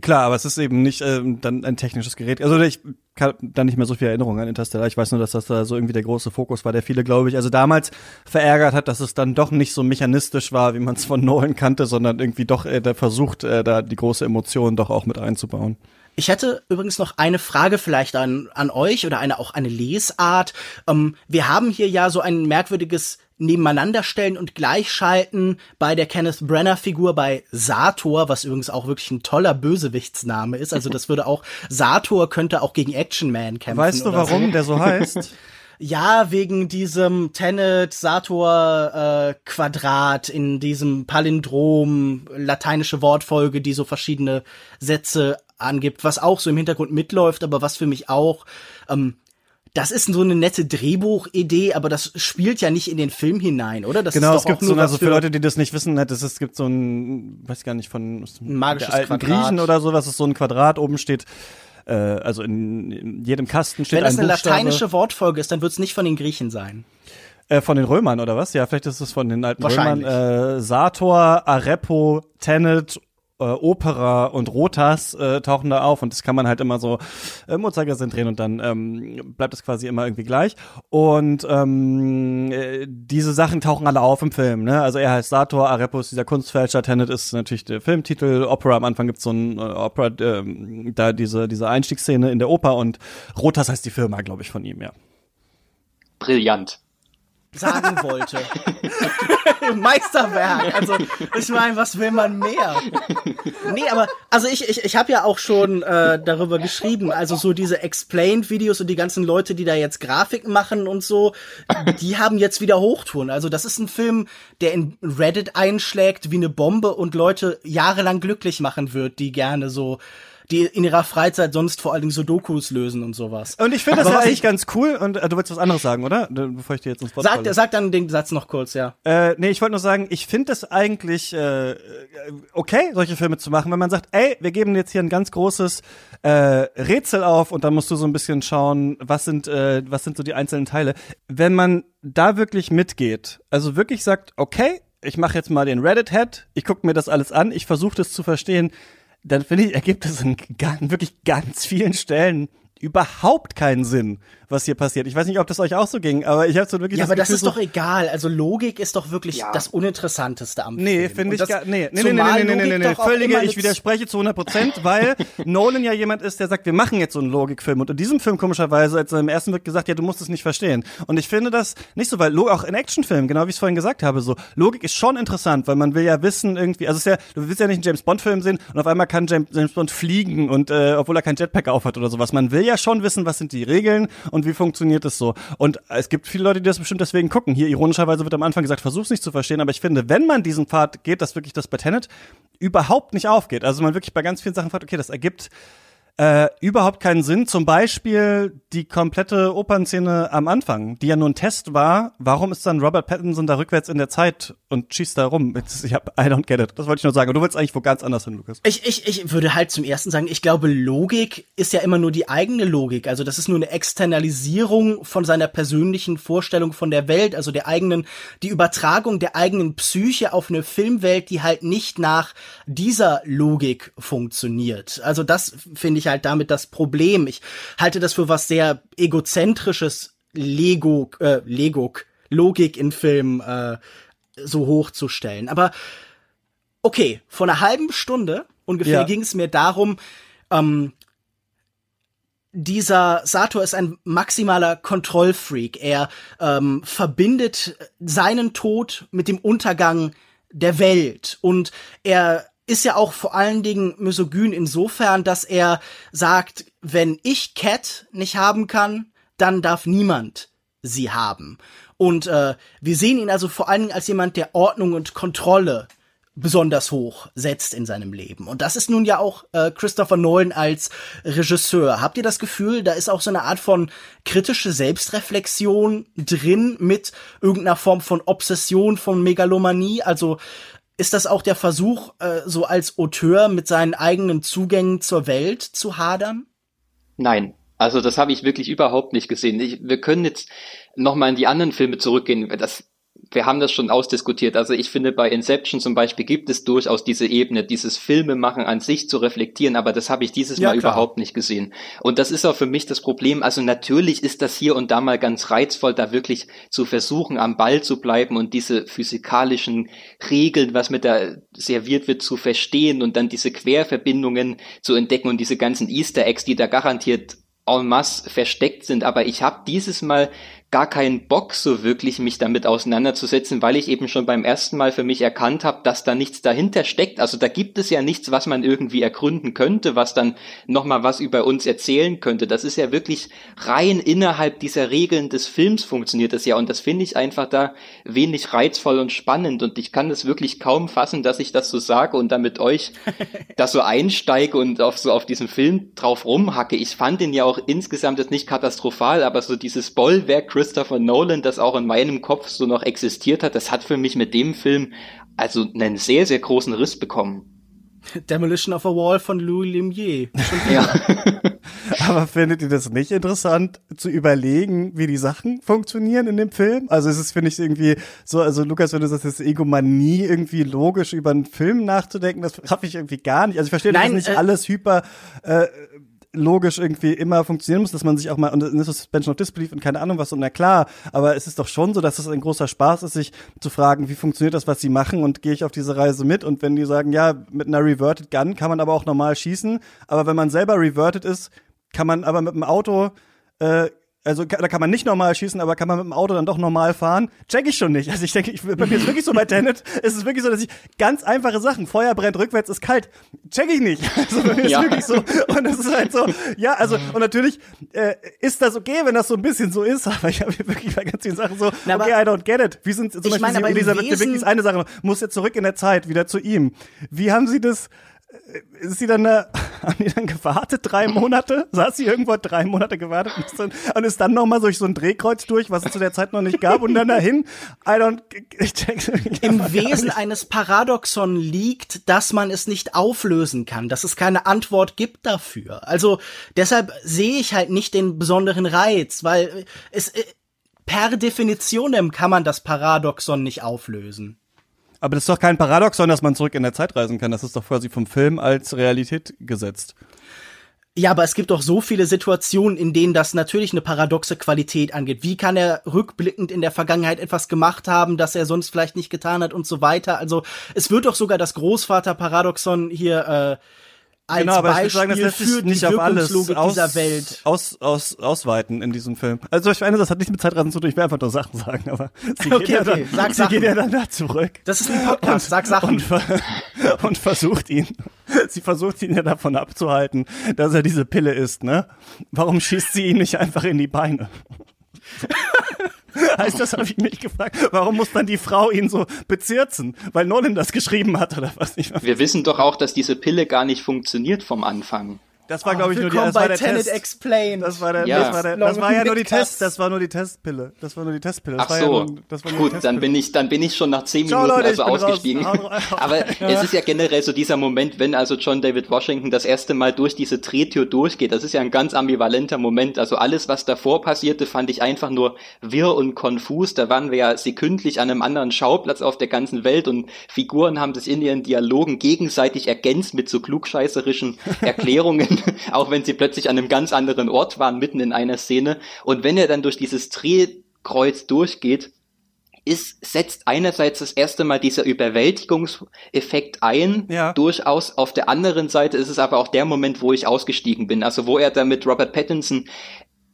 Klar, aber es ist eben nicht ähm, dann ein technisches Gerät. Also ich kann da nicht mehr so viel Erinnerung an Interstellar. Ich weiß nur, dass das da so irgendwie der große Fokus war, der viele, glaube ich, also damals verärgert hat, dass es dann doch nicht so mechanistisch war, wie man es von Nolan kannte, sondern irgendwie doch äh, der versucht, äh, da die große Emotion doch auch mit einzubauen. Ich hätte übrigens noch eine Frage vielleicht an, an euch oder eine auch eine Lesart. Ähm, wir haben hier ja so ein merkwürdiges nebeneinander stellen und gleichschalten bei der Kenneth Brenner Figur bei Sator, was übrigens auch wirklich ein toller Bösewichtsname ist. Also das würde auch Sator könnte auch gegen Action Man kämpfen. Weißt du, warum so. der so heißt? ja, wegen diesem Tenet-Sator-Quadrat äh, in diesem Palindrom, lateinische Wortfolge, die so verschiedene Sätze angibt, was auch so im Hintergrund mitläuft, aber was für mich auch ähm, das ist so eine nette Drehbuchidee, aber das spielt ja nicht in den Film hinein, oder? Das genau, es gibt so, also für, Leute, die das nicht wissen, es, es gibt so ein, weiß gar nicht, von ein magisches alten Quadrat. Griechen oder sowas, ist so ein Quadrat, oben steht, äh, also in, in jedem Kasten steht Wenn das ein eine Buchstabe. lateinische Wortfolge ist, dann wird es nicht von den Griechen sein. Äh, von den Römern oder was? Ja, vielleicht ist es von den alten. Römern. Äh, Sator, Arepo, Tenet äh, Opera und Rotas äh, tauchen da auf und das kann man halt immer so äh, im Uhrzeigersinn drehen und dann ähm, bleibt es quasi immer irgendwie gleich. Und ähm, äh, diese Sachen tauchen alle auf im Film. Ne? Also er heißt Sator, Arepo ist dieser Kunstfälscher, Tenet ist natürlich der Filmtitel, Opera am Anfang gibt's so ein äh, Opera, äh, da diese, diese Einstiegsszene in der Oper und Rotas heißt die Firma, glaube ich, von ihm, ja. Brillant sagen wollte. Meisterwerk. Also ich meine, was will man mehr? Nee, aber also ich ich ich habe ja auch schon äh, darüber geschrieben. Also so diese Explained-Videos und die ganzen Leute, die da jetzt Grafiken machen und so, die haben jetzt wieder Hochtouren. Also das ist ein Film, der in Reddit einschlägt wie eine Bombe und Leute jahrelang glücklich machen wird, die gerne so die in ihrer Freizeit sonst vor allen Dingen Sudokus lösen und sowas. Und ich finde das ja eigentlich ganz cool. Und äh, du wolltest was anderes sagen, oder? Bevor ich dir jetzt ins Wort sag, sag dann den Satz noch kurz, ja. Äh, nee, ich wollte nur sagen, ich finde das eigentlich äh, okay, solche Filme zu machen, wenn man sagt, ey, wir geben jetzt hier ein ganz großes äh, Rätsel auf und dann musst du so ein bisschen schauen, was sind, äh, was sind so die einzelnen Teile. Wenn man da wirklich mitgeht, also wirklich sagt, okay, ich mache jetzt mal den Reddit-Head, ich gucke mir das alles an, ich versuche das zu verstehen, dann finde ich, ergibt es in wirklich ganz vielen Stellen überhaupt keinen Sinn, was hier passiert. Ich weiß nicht, ob das euch auch so ging, aber ich habe so wirklich Ja, das aber das Gefühl, ist doch egal. Also Logik ist doch wirklich Ja. das Uninteressanteste am Nee, Film. finde Und ich das- gar nee, nee, nee, nee, nee, nee, nee, nee, auch völlige, ich widerspreche zu 100 Prozent, weil Nolan ja jemand ist, der sagt, wir machen jetzt so einen Logikfilm und in diesem Film komischerweise, als er im ersten wird gesagt, ja, du musst es nicht verstehen. Und ich finde das nicht so, weil auch in Actionfilmen, genau wie ich es vorhin gesagt habe, so Logik ist schon interessant, weil man will ja wissen irgendwie, also es ist ja, du willst ja nicht einen James Bond Film sehen und auf einmal kann James, James Bond fliegen und äh, obwohl er kein Jetpack aufhat oder sowas. Man will ja schon wissen, was sind die Regeln und wie funktioniert es so. Und es gibt viele Leute, die das bestimmt deswegen gucken. Hier ironischerweise wird am Anfang gesagt, versuch's nicht zu verstehen, aber ich finde, wenn man diesen Pfad geht, dass wirklich das bei Tenet überhaupt nicht aufgeht. Also man wirklich bei ganz vielen Sachen fragt, okay, das ergibt äh, überhaupt keinen Sinn. Zum Beispiel die komplette Opernszene am Anfang, die ja nur ein Test war. Warum ist dann Robert Pattinson da rückwärts in der Zeit und schießt da rum? Ich hab, I don't get it. Das wollte ich nur sagen. Und du willst eigentlich wo ganz anders hin, Lukas. Ich, ich, ich würde halt zum ersten sagen, ich glaube, Logik ist ja immer nur die eigene Logik. Also das ist nur eine Externalisierung von seiner persönlichen Vorstellung von der Welt, also der eigenen, die Übertragung der eigenen Psyche auf eine Filmwelt, die halt nicht nach dieser Logik funktioniert. Also das finde ich halt damit das Problem. Ich halte das für was sehr egozentrisches Lego, äh, Lego, Logik in Filmen äh, so hochzustellen. Aber okay, vor einer halben Stunde ungefähr Ja. ging es mir darum, ähm, dieser Sator ist ein maximaler Kontrollfreak. Er ähm, verbindet seinen Tod mit dem Untergang der Welt. Und er ist ja auch vor allen Dingen misogyn insofern, dass er sagt, wenn ich Cat nicht haben kann, dann darf niemand sie haben. Und äh, wir sehen ihn also vor allen Dingen als jemand, der Ordnung und Kontrolle besonders hoch setzt in seinem Leben. Und das ist nun ja auch äh, Christopher Nolan als Regisseur. Habt ihr das Gefühl, da ist auch so eine Art von kritische Selbstreflexion drin mit irgendeiner Form von Obsession, von Megalomanie? Also ist das auch der Versuch, äh, so als Auteur mit seinen eigenen Zugängen zur Welt zu hadern? Nein, also das habe ich wirklich überhaupt nicht gesehen. Ich, wir können jetzt noch mal in die anderen Filme zurückgehen. Das, wir haben das schon ausdiskutiert. Also ich finde, bei Inception zum Beispiel gibt es durchaus diese Ebene, dieses Filmemachen an sich zu reflektieren, aber das habe ich dieses Ja, Mal klar. überhaupt nicht gesehen. Und das ist auch für mich das Problem. Also natürlich ist das hier und da mal ganz reizvoll, da wirklich zu versuchen, am Ball zu bleiben und diese physikalischen Regeln, was mit da serviert wird, zu verstehen und dann diese Querverbindungen zu entdecken und diese ganzen Easter Eggs, die da garantiert en masse versteckt sind. Aber ich habe dieses Mal gar keinen Bock so wirklich, mich damit auseinanderzusetzen, weil ich eben schon beim ersten Mal für mich erkannt habe, dass da nichts dahinter steckt. Also da gibt es ja nichts, was man irgendwie ergründen könnte, was dann nochmal was über uns erzählen könnte. Das ist ja wirklich rein innerhalb dieser Regeln des Films funktioniert das ja. Und das finde ich einfach da wenig reizvoll und spannend. Und ich kann das wirklich kaum fassen, dass ich das so sage und damit euch das so einsteige und auf so auf diesen Film drauf rumhacke. Ich fand ihn ja auch insgesamt jetzt nicht katastrophal, aber so dieses Bollwerk Christopher Nolan, das auch in meinem Kopf so noch existiert hat, das hat für mich mit dem Film also einen sehr, sehr großen Riss bekommen. Demolition of a Wall von Louis Lumiere. Ja. Aber findet ihr das nicht interessant, zu überlegen, wie die Sachen funktionieren in dem Film? Also es ist, finde ich, irgendwie so, also Lukas, wenn du sagst, es ist Egomanie, irgendwie logisch über einen Film nachzudenken, das schaffe ich irgendwie gar nicht. Also ich verstehe, dass Nein, nicht äh, alles hyper äh, logisch irgendwie immer funktionieren muss, dass man sich auch mal, und das ist Suspension of Disbelief und keine Ahnung was, und na klar, aber es ist doch schon so, dass es ein großer Spaß ist, sich zu fragen, wie funktioniert das, was sie machen und gehe ich auf diese Reise mit? Und wenn die sagen, ja, mit einer Reverted Gun kann man aber auch normal schießen, aber wenn man selber reverted ist, kann man aber mit dem Auto äh, also da kann man nicht normal schießen, aber kann man mit dem Auto dann doch normal fahren? Check ich schon nicht. Also ich denke, ich, bei mir ist wirklich so bei Tenet, ist es wirklich so, dass ich ganz einfache Sachen, Feuer brennt rückwärts, ist kalt, check ich nicht. Also bei mir ist Ja. wirklich so und es ist halt so, ja, also und natürlich äh, ist das okay, wenn das so ein bisschen so ist, aber ich habe hier wirklich bei ganz vielen Sachen so, Na, okay, I don't get it. Wie sind zum Ich Beispiel meine, Elisabeth Wesen- wirklich ist eine Sache, muss jetzt zurück in der Zeit, wieder zu ihm. Wie haben sie das ist sie dann da, haben die dann gewartet, drei Monate? Saß sie irgendwo drei Monate gewartet und ist dann, und ist dann nochmal durch so ein Drehkreuz durch, was es zu der Zeit noch nicht gab und dann dahin? I don't, ich check's irgendwie Im einfach gar Wesen eines Paradoxon liegt, dass man es nicht auflösen kann, dass es keine Antwort gibt dafür. Also deshalb sehe ich halt nicht den besonderen Reiz, weil es äh, per Definition kann man das Paradoxon nicht auflösen. Aber das ist doch kein Paradoxon, dass man zurück in der Zeit reisen kann. Das ist doch quasi vom Film als Realität gesetzt. Ja, aber es gibt doch so viele Situationen, in denen das natürlich eine paradoxe Qualität angeht. Wie kann er rückblickend in der Vergangenheit etwas gemacht haben, das er sonst vielleicht nicht getan hat und so weiter? Also es wird doch sogar das Großvater-Paradoxon hier äh, als genau, aber ich würde Beispiel sagen, das lässt sich nicht auf alles aus, dieser Welt. Aus, aus, ausweiten in diesem Film. Also ich meine, das hat nichts mit Zeitreisen zu tun, ich will einfach nur Sachen sagen, aber sie Okay, geht ja okay, dann, sag sie geht ja dann da zurück. Das ist ein Podcast, sag Sachen. Und, ver und versucht ihn, sie versucht ihn ja davon abzuhalten, dass er diese Pille isst, ne? Warum schießt sie ihn nicht einfach in die Beine? Heißt das, habe ich mich gefragt. Warum muss dann die Frau ihn so bezirzen? Weil Nolan das geschrieben hat oder was? Ich, Wir wissen doch auch, dass diese Pille gar nicht funktioniert vom Anfang. Das war, glaube ich, nur die, das war der Tenet Test. Explained. Das war der, Ja. das war der, das war ja nur die. Test, das war nur die Testpille. Das war nur die Testpille. Das Ach war so, ja nur, das war nur gut, dann bin ich, dann bin ich schon nach zehn Ciao, Minuten Leute, also ausgestiegen. Aber es ist ja generell so dieser Moment, wenn also John David Washington das erste Mal durch diese Drehtür durchgeht, das ist ja ein ganz ambivalenter Moment. Also alles, was davor passierte, fand ich einfach nur wirr und konfus. Da waren wir ja sekündlich an einem anderen Schauplatz auf der ganzen Welt und Figuren haben sich in ihren Dialogen gegenseitig ergänzt mit so klugscheißerischen Erklärungen, auch wenn sie plötzlich an einem ganz anderen Ort waren, mitten in einer Szene. Und wenn er dann durch dieses Drehkreuz durchgeht, ist, setzt einerseits das erste Mal dieser Überwältigungseffekt ein, Ja. durchaus. Auf der anderen Seite ist es aber auch der Moment, wo ich ausgestiegen bin. Also wo er da mit Robert Pattinson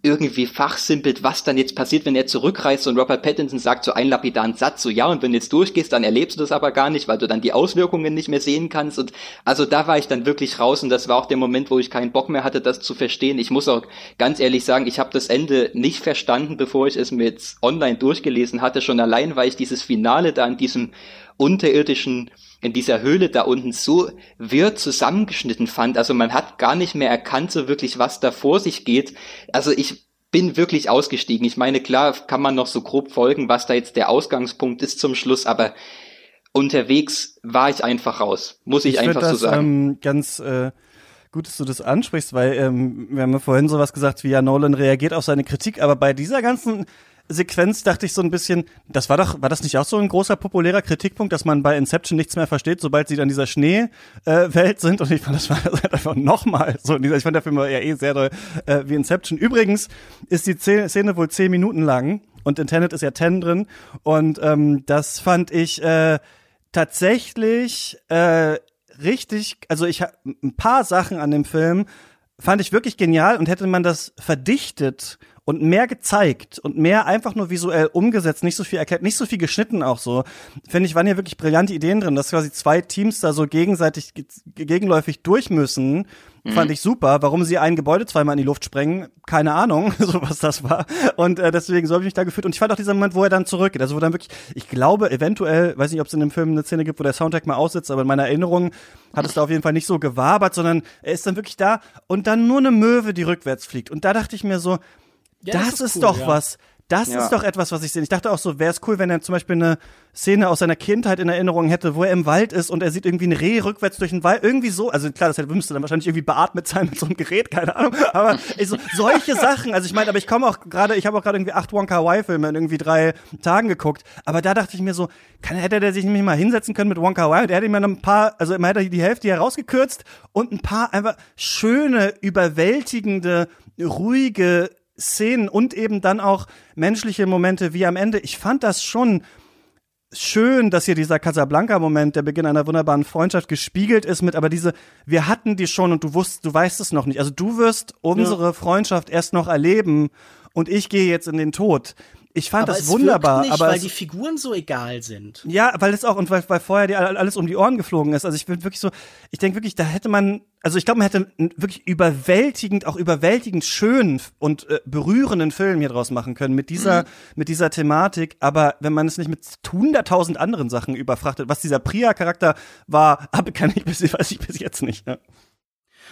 irgendwie fachsimpelt, was dann jetzt passiert, wenn er zurückreist und Robert Pattinson sagt so einen lapidaren Satz, so ja, und wenn du jetzt durchgehst, dann erlebst du das aber gar nicht, weil du dann die Auswirkungen nicht mehr sehen kannst. Und also da war ich dann wirklich raus und das war auch der Moment, wo ich keinen Bock mehr hatte, das zu verstehen. Ich muss auch ganz ehrlich sagen, ich habe das Ende nicht verstanden, bevor ich es mir jetzt online durchgelesen hatte, schon allein, weil ich dieses Finale da in diesem unterirdischen in dieser Höhle da unten so wirr zusammengeschnitten fand. Also man hat gar nicht mehr erkannt, so wirklich, was da vor sich geht. Also ich bin wirklich ausgestiegen. Ich meine, klar kann man noch so grob folgen, was da jetzt der Ausgangspunkt ist zum Schluss, aber unterwegs war ich einfach raus. Muss ich, Ich einfach finde so das sagen. ähm, ganz äh, gut, dass du das ansprichst, weil ähm, wir haben ja vorhin sowas gesagt, wie ja Nolan reagiert auf seine Kritik, aber bei dieser ganzen Sequenz dachte ich so ein bisschen, das war doch, war das nicht auch so ein großer populärer Kritikpunkt, dass man bei Inception nichts mehr versteht, sobald sie dann dieser Schneewelt äh, sind und ich fand, das war halt einfach nochmal so. Ich fand der Film ja eh sehr doll äh, wie Inception. Übrigens ist die Szene wohl zehn Minuten lang und in Tenet ist ja ten drin und ähm, das fand ich äh, tatsächlich äh, richtig, also ich habe ein paar Sachen an dem Film fand ich wirklich genial und hätte man das verdichtet und mehr gezeigt und mehr einfach nur visuell umgesetzt, nicht so viel erklärt, nicht so viel geschnitten auch so, finde ich, waren hier wirklich brillante Ideen drin, dass quasi zwei Teams da so gegenseitig gegenläufig durch müssen Mhm. Fand ich super. Warum sie ein Gebäude zweimal in die Luft sprengen, keine Ahnung, so was das war. Und äh, deswegen so habe ich mich da gefühlt. Und ich fand auch dieser Moment, wo er dann zurückgeht. Also wo dann wirklich, ich glaube, eventuell, weiß nicht, ob es in dem Film eine Szene gibt, wo der Soundtrack mal aussitzt, aber in meiner Erinnerung hat es da auf jeden Fall nicht so gewabert, sondern er ist dann wirklich da und dann nur eine Möwe, die rückwärts fliegt. Und da dachte ich mir so, ja, das, das, ist, ist cool, doch ja. was das ja. ist doch etwas, was ich sehe. Ich dachte auch so, wäre es cool, wenn er zum Beispiel eine Szene aus seiner Kindheit in Erinnerung hätte, wo er im Wald ist und er sieht irgendwie ein Reh rückwärts durch den Wald. Irgendwie so. Also klar, das müsste dann wahrscheinlich irgendwie beatmet sein mit so einem Gerät, keine Ahnung. Aber so, solche Sachen. Also ich meine, aber ich komme auch gerade, ich habe auch gerade irgendwie acht Wonka Y-Filme in irgendwie drei Tagen geguckt. Aber da dachte ich mir so, kann, hätte der sich nämlich mal hinsetzen können mit Wonka Y? Der hätte mir ein paar, also immer hätte die Hälfte herausgekürzt und ein paar einfach schöne, überwältigende, ruhige Szenen und eben dann auch menschliche Momente wie am Ende. Ich fand das schon schön, dass hier dieser Casablanca-Moment, der Beginn einer wunderbaren Freundschaft gespiegelt ist mit, aber diese, wir hatten die schon und du wusst, du weißt es noch nicht. Also du wirst unsere ja. Freundschaft erst noch erleben und ich gehe jetzt in den Tod ich fand aber das wunderbar, nicht, aber weil die Figuren so egal sind. Ja, weil es auch und weil, weil vorher dir alles um die Ohren geflogen ist. Also ich bin wirklich so, ich denke wirklich, da hätte man, also ich glaube, man hätte einen wirklich überwältigend, auch überwältigend schönen und äh, berührenden Film hier draus machen können mit dieser, mhm. mit dieser Thematik. Aber wenn man es nicht mit hunderttausend anderen Sachen überfrachtet, was dieser Priya-Charakter war, kann ich bis, weiß ich bis jetzt nicht. Ne?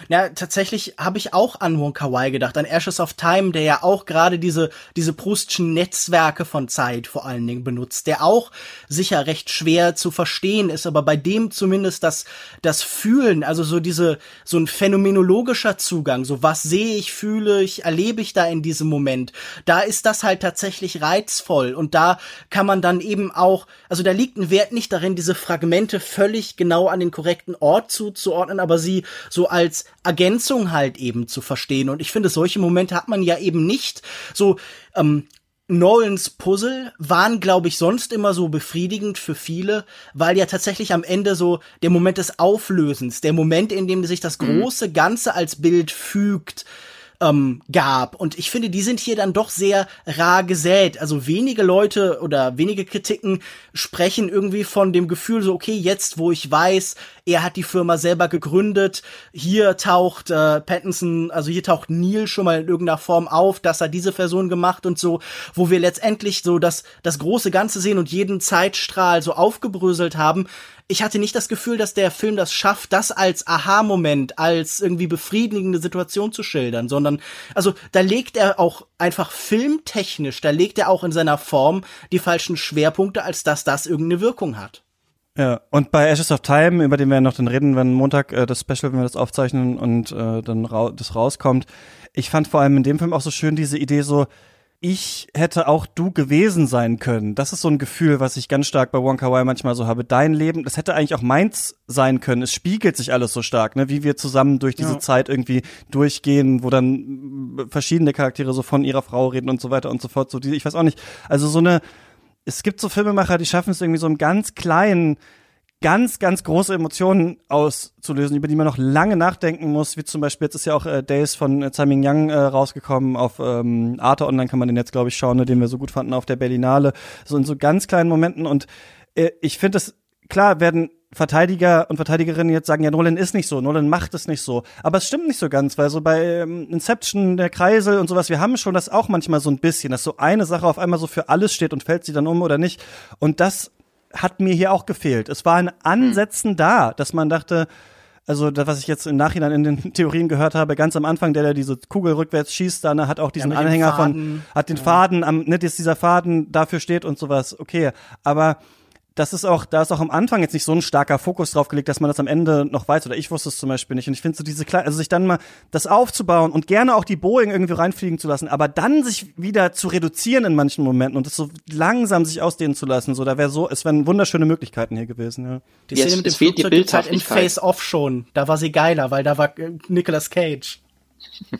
Ja, tatsächlich habe ich auch an Wonka Wai gedacht, an Ashes of Time, der ja auch gerade diese, diese Proustschen Netzwerke von Zeit vor allen Dingen benutzt, der auch sicher recht schwer zu verstehen ist, aber bei dem zumindest das, das Fühlen, also so diese, so ein phänomenologischer Zugang, so was sehe ich, fühle ich, erlebe ich da in diesem Moment, da ist das halt tatsächlich reizvoll und da kann man dann eben auch, also da liegt ein Wert nicht darin, diese Fragmente völlig genau an den korrekten Ort zuzuordnen, aber sie so als Ergänzung halt eben zu verstehen. Und ich finde, solche Momente hat man ja eben nicht. So, ähm, Nolans Puzzle waren, glaube ich, sonst immer so befriedigend für viele, weil ja tatsächlich am Ende so der Moment des Auflösens, der Moment, in dem sich das mhm. große Ganze als Bild fügt, ähm, gab. Und ich finde, die sind hier dann doch sehr rar gesät. Also wenige Leute oder wenige Kritiken sprechen irgendwie von dem Gefühl so, okay, jetzt wo ich weiß, er hat die Firma selber gegründet, hier taucht äh, Pattinson, also hier taucht Neil schon mal in irgendeiner Form auf, dass er diese Person gemacht und so, wo wir letztendlich so das, das große Ganze sehen und jeden Zeitstrahl so aufgebröselt haben, ich hatte nicht das Gefühl, dass der Film das schafft, das als Aha-Moment, als irgendwie befriedigende Situation zu schildern, sondern, also, da legt er auch einfach filmtechnisch, da legt er auch in seiner Form die falschen Schwerpunkte, als dass das irgendeine Wirkung hat. Ja, und bei Ashes of Time, über den wir noch dann reden, wenn Montag äh, das Special, wenn wir das aufzeichnen und äh, dann ra das rauskommt, ich fand vor allem in dem Film auch so schön diese Idee so, ich hätte auch du gewesen sein können. Das ist so ein Gefühl, was ich ganz stark bei Wonka Wai manchmal so habe. Dein Leben, das hätte eigentlich auch meins sein können. Es spiegelt sich alles so stark, ne? wie wir zusammen durch diese ja. Zeit irgendwie durchgehen, wo dann verschiedene Charaktere so von ihrer Frau reden und so weiter und so fort. So die, ich weiß auch nicht. Also so eine, es gibt so Filmemacher, die schaffen es irgendwie so im ganz kleinen ganz, ganz große Emotionen auszulösen, über die man noch lange nachdenken muss, wie zum Beispiel, jetzt ist ja auch äh, Days von äh, Tsai Ming Yang äh, rausgekommen, auf ähm, Arte Online kann man den jetzt, glaube ich, schauen, ne, den wir so gut fanden auf der Berlinale, so in so ganz kleinen Momenten und äh, ich finde das, klar werden Verteidiger und Verteidigerinnen jetzt sagen, ja, Nolan ist nicht so, Nolan macht es nicht so. Aber es stimmt nicht so ganz, weil so bei ähm, Inception, der Kreisel und sowas, wir haben schon das auch manchmal so ein bisschen, dass so eine Sache auf einmal so für alles steht und fällt sie dann um oder nicht. Und das hat mir hier auch gefehlt. Es war ein Ansätzen hm. da, dass man dachte, also das, was ich jetzt im Nachhinein in den Theorien gehört habe, ganz am Anfang, der der diese Kugel rückwärts schießt, dann hat auch diesen ja, Anhänger von, hat den ja. Faden am, ne, dass dieser Faden dafür steht und sowas. Okay, aber das ist auch, da ist auch am Anfang jetzt nicht so ein starker Fokus drauf gelegt, dass man das am Ende noch weiß, oder ich wusste es zum Beispiel nicht. Und ich finde so diese kleine, also sich dann mal das aufzubauen und gerne auch die Boeing irgendwie reinfliegen zu lassen, aber dann sich wieder zu reduzieren in manchen Momenten und das so langsam sich ausdehnen zu lassen, so, da wäre so, es wären wunderschöne Möglichkeiten hier gewesen, ja. Die Szene mit dem Flugzeug die halt in Face Off schon, da war sie geiler, weil da war äh, Nicolas Cage.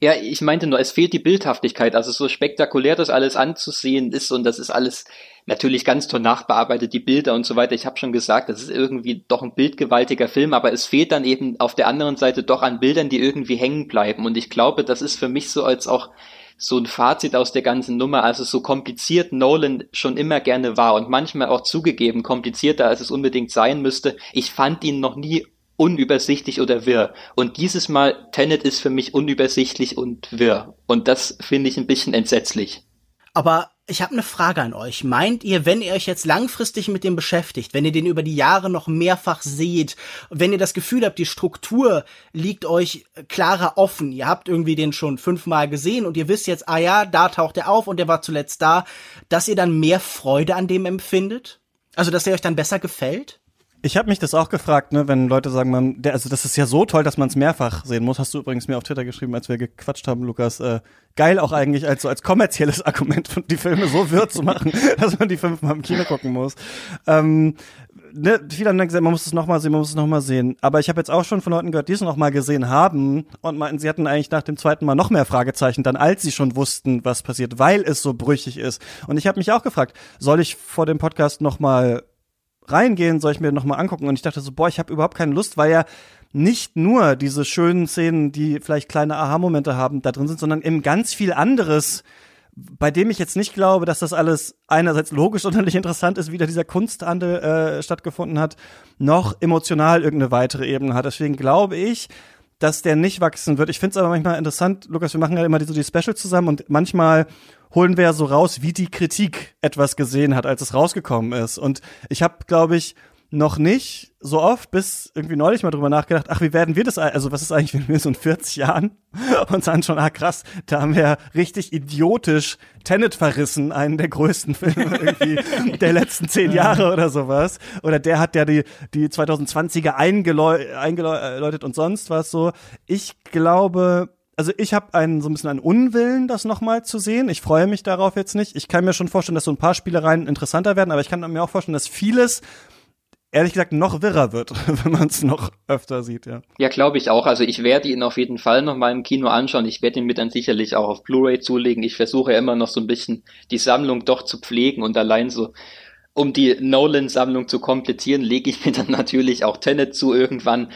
Ja, ich meinte nur, es fehlt die Bildhaftigkeit. Also so spektakulär das alles anzusehen ist und das ist alles natürlich ganz toll nachbearbeitet, die Bilder und so weiter. Ich habe schon gesagt, das ist irgendwie doch ein bildgewaltiger Film, aber es fehlt dann eben auf der anderen Seite doch an Bildern, die irgendwie hängen bleiben. Und ich glaube, das ist für mich so als auch so ein Fazit aus der ganzen Nummer. Also so kompliziert Nolan schon immer gerne war und manchmal auch zugegeben komplizierter, als es unbedingt sein müsste. Ich fand ihn noch nie unübersichtlich oder wirr. Und dieses Mal Tenet ist für mich unübersichtlich und wirr. Und das finde ich ein bisschen entsetzlich. Aber ich habe eine Frage an euch. Meint ihr, wenn ihr euch jetzt langfristig mit dem beschäftigt, wenn ihr den über die Jahre noch mehrfach seht, wenn ihr das Gefühl habt, die Struktur liegt euch klarer offen, ihr habt irgendwie den schon fünfmal gesehen und ihr wisst jetzt, ah ja, da taucht er auf und der war zuletzt da, dass ihr dann mehr Freude an dem empfindet? Also, dass er euch dann besser gefällt? Ich habe mich das auch gefragt, ne, wenn Leute sagen, man, der, also das ist ja so toll, dass man es mehrfach sehen muss. Hast du übrigens mir auf Twitter geschrieben, als wir gequatscht haben, Lukas. Äh, geil auch eigentlich als so als kommerzielles Argument, die Filme so wirr zu machen, dass man die fünfmal im Kino gucken muss. Ähm, ne, viele haben dann gesagt, man muss es nochmal sehen, man muss es nochmal sehen. Aber ich habe jetzt auch schon von Leuten gehört, die es nochmal gesehen haben und meinten, sie hatten eigentlich nach dem zweiten Mal noch mehr Fragezeichen, dann als sie schon wussten, was passiert, weil es so brüchig ist. Und ich habe mich auch gefragt, soll ich vor dem Podcast nochmal reingehen, soll ich mir nochmal angucken. Und ich dachte so, boah, ich habe überhaupt keine Lust, weil ja nicht nur diese schönen Szenen, die vielleicht kleine Aha-Momente haben, da drin sind, sondern eben ganz viel anderes, bei dem ich jetzt nicht glaube, dass das alles einerseits logisch und nicht interessant ist, wie da dieser Kunsthandel äh, stattgefunden hat, noch emotional irgendeine weitere Ebene hat. Deswegen glaube ich, dass der nicht wachsen wird. Ich finde es aber manchmal interessant, Lukas, wir machen ja immer die, so die Specials zusammen und manchmal holen wir ja so raus, wie die Kritik etwas gesehen hat, als es rausgekommen ist. Und ich habe, glaube ich, noch nicht so oft bis irgendwie neulich mal drüber nachgedacht, ach, wie werden wir das, also was ist eigentlich, wenn wir so in 40 Jahren uns anschauen, ah krass, da haben wir richtig idiotisch Tenet verrissen, einen der größten Filme irgendwie der letzten zehn Jahre oder sowas. Oder der hat ja die, die 2020er eingeläutet und sonst was so. Ich glaube, also ich habe einen so ein bisschen einen Unwillen, das nochmal zu sehen. Ich freue mich darauf jetzt nicht. Ich kann mir schon vorstellen, dass so ein paar Spielereien interessanter werden, aber ich kann mir auch vorstellen, dass vieles ehrlich gesagt noch wirrer wird, wenn man es noch öfter sieht, ja. Ja, glaube ich auch. Also ich werde ihn auf jeden Fall noch mal im Kino anschauen. Ich werde ihn mir dann sicherlich auch auf Blu-ray zulegen. Ich versuche ja immer noch so ein bisschen die Sammlung doch zu pflegen und allein so um die Nolan-Sammlung zu komplettieren, lege ich mir dann natürlich auch Tenet zu irgendwann.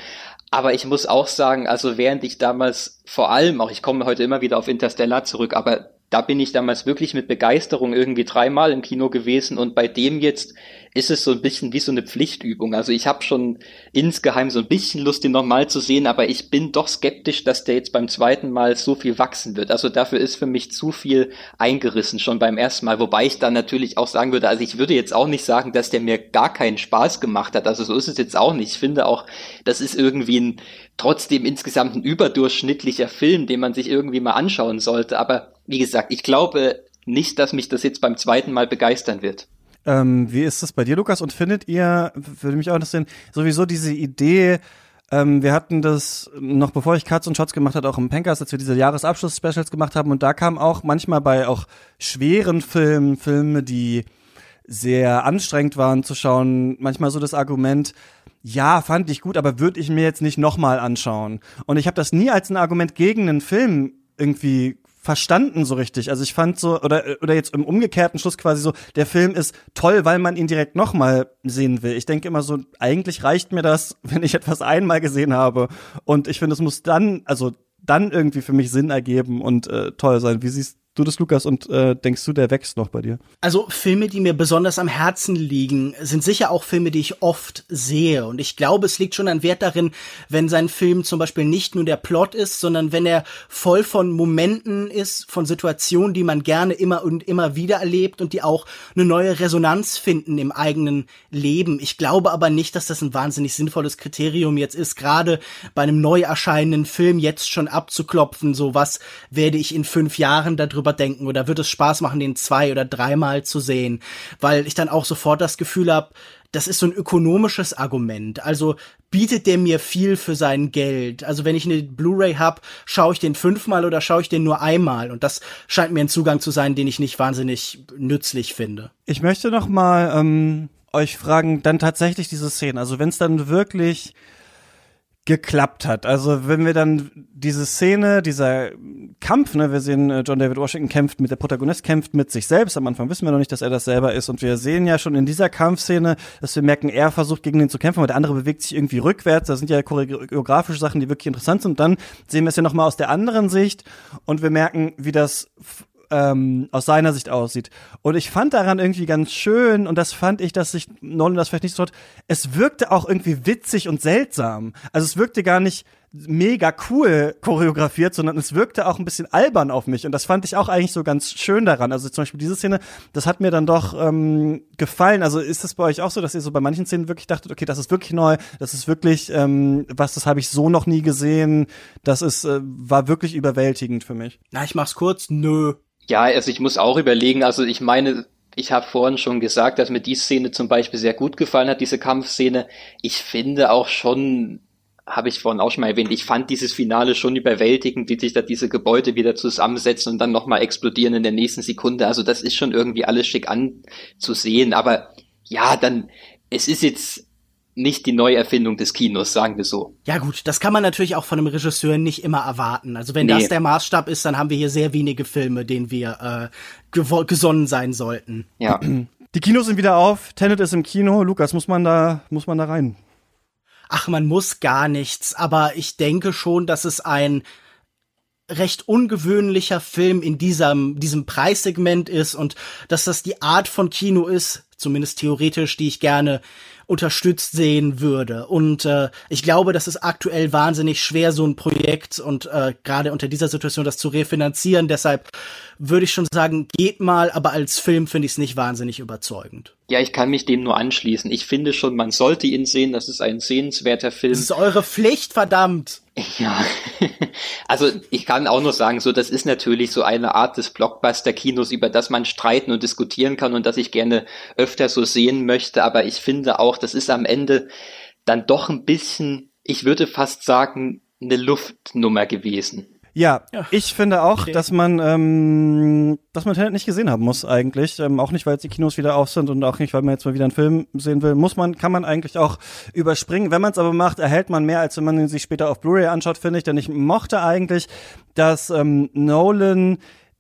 Aber ich muss auch sagen, also während ich damals vor allem, auch ich komme heute immer wieder auf Interstellar zurück, aber da bin ich damals wirklich mit Begeisterung irgendwie dreimal im Kino gewesen und bei dem jetzt ist es so ein bisschen wie so eine Pflichtübung. Also ich habe schon insgeheim so ein bisschen Lust, den nochmal zu sehen, aber ich bin doch skeptisch, dass der jetzt beim zweiten Mal so viel wachsen wird. Also dafür ist für mich zu viel eingerissen schon beim ersten Mal, wobei ich dann natürlich auch sagen würde, also ich würde jetzt auch nicht sagen, dass der mir gar keinen Spaß gemacht hat. Also so ist es jetzt auch nicht. Ich finde auch, das ist irgendwie ein trotzdem insgesamt ein überdurchschnittlicher Film, den man sich irgendwie mal anschauen sollte. Aber wie gesagt, ich glaube nicht, dass mich das jetzt beim zweiten Mal begeistern wird. Ähm, wie ist das bei dir, Lukas? Und findet ihr, würde mich auch interessieren, sowieso diese Idee, ähm, wir hatten das noch bevor ich Cuts und Shots gemacht hat, auch im Pankers, als wir diese Jahresabschluss-Specials gemacht haben. Und da kam auch manchmal bei auch schweren Filmen, Filme, die sehr anstrengend waren zu schauen, manchmal so das Argument, ja, fand ich gut, aber würde ich mir jetzt nicht nochmal anschauen. Und ich habe das nie als ein Argument gegen einen Film irgendwie verstanden so richtig. Also ich fand so, oder, oder jetzt im umgekehrten Schluss quasi so, der Film ist toll, weil man ihn direkt nochmal sehen will. Ich denke immer so, eigentlich reicht mir das, wenn ich etwas einmal gesehen habe. Und ich finde, es muss dann, also dann irgendwie für mich Sinn ergeben und äh, toll sein. Wie siehst du das, Lukas, und äh, denkst du, der wächst noch bei dir? Also Filme, die mir besonders am Herzen liegen, sind sicher auch Filme, die ich oft sehe. Und ich glaube, es liegt schon ein Wert darin, wenn sein Film zum Beispiel nicht nur der Plot ist, sondern wenn er voll von Momenten ist, von Situationen, die man gerne immer und immer wieder erlebt und die auch eine neue Resonanz finden im eigenen Leben. Ich glaube aber nicht, dass das ein wahnsinnig sinnvolles Kriterium jetzt ist, gerade bei einem neu erscheinenden Film jetzt schon abzuklopfen, so was werde ich in fünf Jahren darüber drüber denken oder wird es Spaß machen, den zwei oder dreimal zu sehen, weil ich dann auch sofort das Gefühl habe, das ist so ein ökonomisches Argument. Also bietet der mir viel für sein Geld. Also wenn ich eine Blu-ray hab, schaue ich den fünfmal oder schaue ich den nur einmal. Und das scheint mir ein Zugang zu sein, den ich nicht wahnsinnig nützlich finde. Ich möchte noch mal ähm, euch fragen, dann tatsächlich diese Szene. Also wenn es dann wirklich geklappt hat. Also wenn wir dann diese Szene, dieser Kampf, ne, wir sehen, äh, John David Washington kämpft mit, der Protagonist kämpft mit sich selbst. Am Anfang wissen wir noch nicht, dass er das selber ist. Und wir sehen ja schon in dieser Kampfszene, dass wir merken, er versucht gegen den zu kämpfen, aber der andere bewegt sich irgendwie rückwärts. Da sind ja choreografische Sachen, die wirklich interessant sind. Und dann sehen wir es ja nochmal aus der anderen Sicht und wir merken, wie das ähm, aus seiner Sicht aussieht. Und ich fand daran irgendwie ganz schön, und das fand ich, dass sich Nolan das vielleicht nicht so hat, es wirkte auch irgendwie witzig und seltsam. Also es wirkte gar nicht mega cool choreografiert, sondern es wirkte auch ein bisschen albern auf mich. Und das fand ich auch eigentlich so ganz schön daran. Also zum Beispiel diese Szene, das hat mir dann doch ähm, gefallen. Also ist das bei euch auch so, dass ihr so bei manchen Szenen wirklich dachtet, okay, das ist wirklich neu, das ist wirklich ähm, was, das habe ich so noch nie gesehen. Das ist äh, war wirklich überwältigend für mich. Na, ich mach's kurz. Nö. Ja, also ich muss auch überlegen, also ich meine, ich habe vorhin schon gesagt, dass mir die Szene zum Beispiel sehr gut gefallen hat, diese Kampfszene. Ich finde auch schon, habe ich vorhin auch schon mal erwähnt, ich fand dieses Finale schon überwältigend, wie sich da diese Gebäude wieder zusammensetzen und dann nochmal explodieren in der nächsten Sekunde. Also das ist schon irgendwie alles schick anzusehen. Aber ja, dann, es ist jetzt nicht die Neuerfindung des Kinos, sagen wir so. Ja gut, das kann man natürlich auch von einem Regisseur nicht immer erwarten. Also wenn nee. das der Maßstab ist, dann haben wir hier sehr wenige Filme, denen wir äh, gesonnen sein sollten. Ja. Die Kinos sind wieder auf, Tenet ist im Kino. Lukas, muss man da, muss man da rein? Ach, man muss gar nichts, aber ich denke schon, dass es ein recht ungewöhnlicher Film in diesem, diesem Preissegment ist und dass das die Art von Kino ist, zumindest theoretisch, die ich gerne unterstützt sehen würde. Und äh, ich glaube, das ist aktuell wahnsinnig schwer, so ein Projekt und äh, gerade unter dieser Situation das zu refinanzieren. Deshalb würde ich schon sagen, geht mal, aber als Film finde ich es nicht wahnsinnig überzeugend. Ja, ich kann mich dem nur anschließen. Ich finde schon, man sollte ihn sehen. Das ist ein sehenswerter Film. Das ist eure Pflicht, verdammt. Ja, also ich kann auch nur sagen, so das ist natürlich so eine Art des Blockbuster-Kinos, über das man streiten und diskutieren kann und das ich gerne öfter so sehen möchte. Aber ich finde auch, das ist am Ende dann doch ein bisschen, ich würde fast sagen, eine Luftnummer gewesen. Ja, ja, ich finde auch, okay. dass man, ähm, dass man Tenet nicht gesehen haben muss eigentlich. Ähm, auch nicht, weil jetzt die Kinos wieder auf sind und auch nicht, weil man jetzt mal wieder einen Film sehen will. Muss man, kann man eigentlich auch überspringen. Wenn man es aber macht, erhält man mehr, als wenn man ihn sich später auf Blu-ray anschaut, finde ich. Denn ich mochte eigentlich, dass ähm, Nolan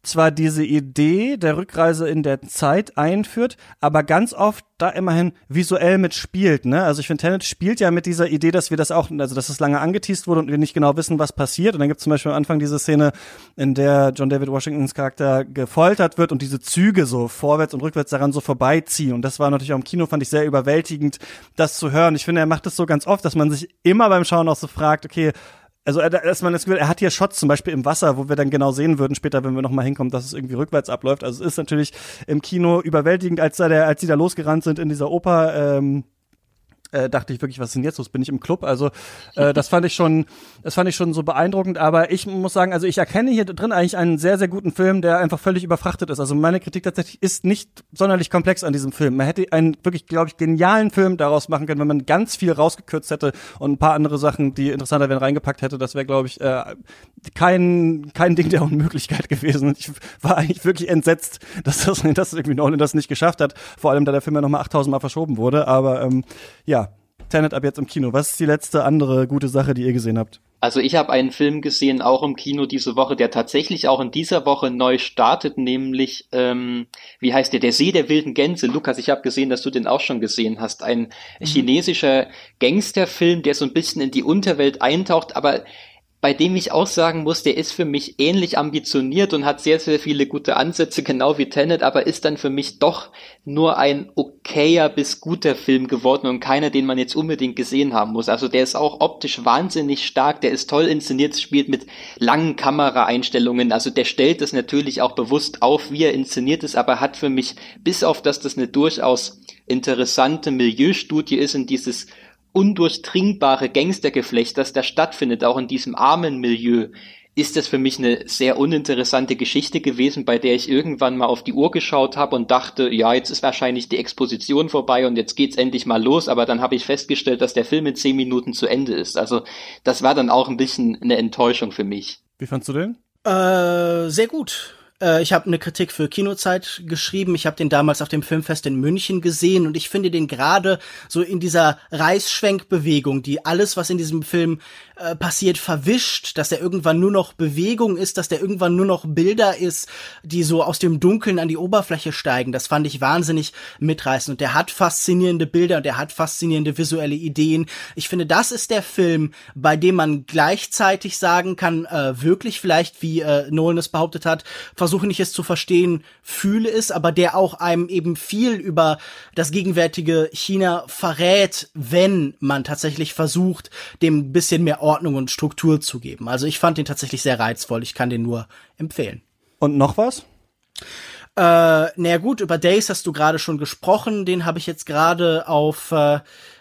zwar diese Idee der Rückreise in der Zeit einführt, aber ganz oft da immerhin visuell mitspielt, ne? Also ich finde, Tenet spielt ja mit dieser Idee, dass wir das auch, also dass es lange angeteased wurde und wir nicht genau wissen, was passiert. Und dann gibt es zum Beispiel am Anfang diese Szene, in der John David Washingtons Charakter gefoltert wird und diese Züge so vorwärts und rückwärts daran so vorbeiziehen. Und das war natürlich auch im Kino, fand ich sehr überwältigend, das zu hören. Ich finde, er macht das so ganz oft, dass man sich immer beim Schauen auch so fragt, okay, also dass man das Gefühl, er hat hier Shots zum Beispiel im Wasser, wo wir dann genau sehen würden später, wenn wir noch mal hinkommen, dass es irgendwie rückwärts abläuft. Also es ist natürlich im Kino überwältigend, als da der, als die da losgerannt sind in dieser Oper. Ähm, äh, dachte ich wirklich, was ist denn jetzt los? Bin ich im Club? Also äh, das fand ich schon, das fand ich schon so beeindruckend. Aber ich muss sagen, also ich erkenne hier drin eigentlich einen sehr, sehr guten Film, der einfach völlig überfrachtet ist. Also meine Kritik tatsächlich ist nicht sonderlich komplex an diesem Film. Man hätte einen wirklich, glaube ich, genialen Film daraus machen können, wenn man ganz viel rausgekürzt hätte und ein paar andere Sachen, die interessanter wären, reingepackt hätte. Das wäre, glaube ich, äh, kein kein Ding der Unmöglichkeit gewesen. Und ich war eigentlich wirklich entsetzt, dass das, dass irgendwie Nolan das nicht geschafft hat. Vor allem, da der Film ja nochmal 8000 Mal verschoben wurde. Aber ähm, ja, Tenet ab jetzt im Kino. Was ist die letzte andere gute Sache, die ihr gesehen habt? Also ich habe einen Film gesehen, auch im Kino diese Woche, der tatsächlich auch in dieser Woche neu startet, nämlich, ähm, wie heißt der, Der See der wilden Gänse. Lukas, ich habe gesehen, dass du den auch schon gesehen hast. Ein mhm. chinesischer Gangsterfilm, der so ein bisschen in die Unterwelt eintaucht, aber bei dem ich auch sagen muss, der ist für mich ähnlich ambitioniert und hat sehr, sehr viele gute Ansätze, genau wie Tenet, aber ist dann für mich doch nur ein okayer bis guter Film geworden und keiner, den man jetzt unbedingt gesehen haben muss. Also der ist auch optisch wahnsinnig stark, der ist toll inszeniert, spielt mit langen Kameraeinstellungen, also der stellt das natürlich auch bewusst auf, wie er inszeniert ist, aber hat für mich, bis auf dass das eine durchaus interessante Milieustudie ist in dieses undurchdringbare Gangstergeflecht, das da stattfindet, auch in diesem armen Milieu, ist das für mich eine sehr uninteressante Geschichte gewesen, bei der ich irgendwann mal auf die Uhr geschaut habe und dachte, ja, jetzt ist wahrscheinlich die Exposition vorbei und jetzt geht's endlich mal los, aber dann habe ich festgestellt, dass der Film in zehn Minuten zu Ende ist. Also das war dann auch ein bisschen eine Enttäuschung für mich. Wie fandst du den? Äh, sehr gut. Äh, ich habe eine Kritik für Kinozeit geschrieben. Ich habe den damals auf dem Filmfest in München gesehen und ich finde den gerade so in dieser Reißschwenkbewegung, die alles, was in diesem Film äh, passiert, verwischt, dass er irgendwann nur noch Bewegung ist, dass der irgendwann nur noch Bilder ist, die so aus dem Dunkeln an die Oberfläche steigen. Das fand ich wahnsinnig mitreißend. Und der hat faszinierende Bilder und der hat faszinierende visuelle Ideen. Ich finde, das ist der Film, bei dem man gleichzeitig sagen kann, äh, wirklich vielleicht, wie äh, Nolan es behauptet hat, versuche nicht es zu verstehen, fühle es, aber der auch einem eben viel über das gegenwärtige China verrät, wenn man tatsächlich versucht, dem ein bisschen mehr Ordnung und Struktur zu geben. Also ich fand den tatsächlich sehr reizvoll. Ich kann den nur empfehlen. Und noch was? Äh, naja gut, über Days hast du gerade schon gesprochen. Den habe ich jetzt gerade auf äh,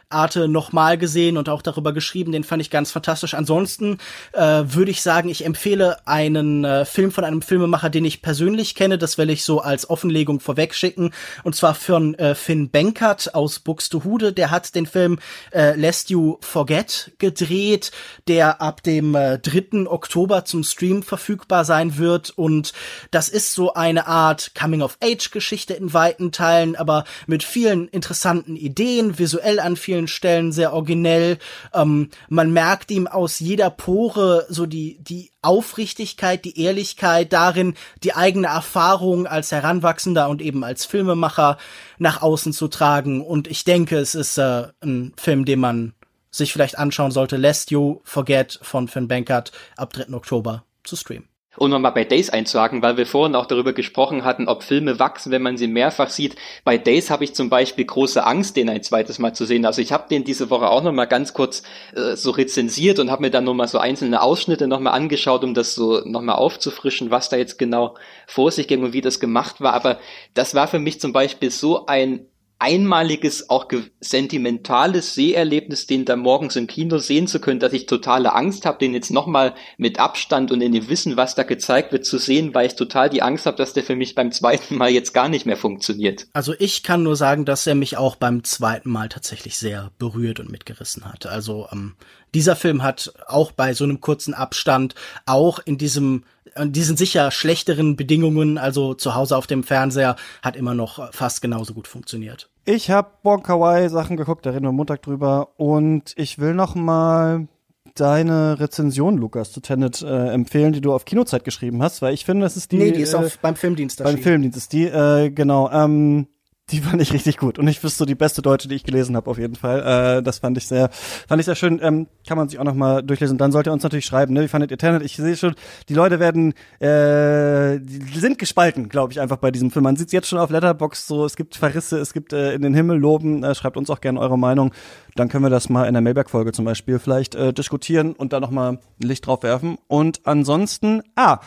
Arte nochmal gesehen und auch darüber geschrieben. Den fand ich ganz fantastisch. Ansonsten äh, würde ich sagen, ich empfehle einen äh, Film von einem Filmemacher, den ich persönlich kenne. Das will ich so als Offenlegung vorwegschicken. Und zwar von äh, Finn Benkert aus Buxtehude. Der hat den Film äh, Lest You Forget gedreht, der ab dem äh, 3. Oktober zum Stream verfügbar sein wird. Und das ist so eine Art Coming-of-Age-Geschichte in weiten Teilen, aber mit vielen interessanten Ideen, visuell an vielen vielen Stellen sehr originell. Ähm, man merkt ihm aus jeder Pore so die, die Aufrichtigkeit, die Ehrlichkeit darin, die eigene Erfahrung als Heranwachsender und eben als Filmemacher nach außen zu tragen. Und ich denke, es ist äh, ein Film, den man sich vielleicht anschauen sollte. Lest You Forget von Finn Bankert ab 3. Oktober zu streamen. Und nochmal bei Days einzuhaken, weil wir vorhin auch darüber gesprochen hatten, ob Filme wachsen, wenn man sie mehrfach sieht. Bei Days habe ich zum Beispiel große Angst, den ein zweites Mal zu sehen. Also ich habe den diese Woche auch nochmal ganz kurz äh, so rezensiert und habe mir dann nochmal so einzelne Ausschnitte nochmal angeschaut, um das so nochmal aufzufrischen, was da jetzt genau vor sich ging und wie das gemacht war. Aber das war für mich zum Beispiel so ein einmaliges, auch sentimentales Seherlebnis, den da morgens im Kino sehen zu können, dass ich totale Angst habe, den jetzt nochmal mit Abstand und in dem Wissen, was da gezeigt wird, zu sehen, weil ich total die Angst habe, dass der für mich beim zweiten Mal jetzt gar nicht mehr funktioniert. Also ich kann nur sagen, dass er mich auch beim zweiten Mal tatsächlich sehr berührt und mitgerissen hat. Also ähm, dieser Film hat auch bei so einem kurzen Abstand, auch in diesem in diesen sicher schlechteren Bedingungen, also zu Hause auf dem Fernseher, hat immer noch fast genauso gut funktioniert. Ich habe Bon Kawaii Sachen geguckt, da reden wir Montag drüber und ich will noch mal deine Rezension, Lukas, zu Tenet äh, empfehlen, die du auf Kinozeit geschrieben hast, weil ich finde, das ist die. Nee, die ist äh, auf, beim Filmdienst Beim Filmdienst ist die, äh, genau. Ähm, die fand ich richtig gut. Und ich wüsste so die beste Deutsche, die ich gelesen habe, auf jeden Fall. Äh, das fand ich sehr, fand ich sehr schön. Ähm, kann man sich auch noch mal durchlesen. Dann sollt ihr uns natürlich schreiben, ne? Wie fandet ihr Tenet? Ich sehe schon, die Leute werden, äh, die sind gespalten, glaube ich, einfach bei diesem Film. Man sieht jetzt schon auf Letterbox so, es gibt Verrisse, es gibt äh, in den Himmel loben. Äh, schreibt uns auch gerne eure Meinung. Dann können wir das mal in der Mailback-Folge zum Beispiel vielleicht äh, diskutieren und da noch mal Licht drauf werfen. Und ansonsten, ah,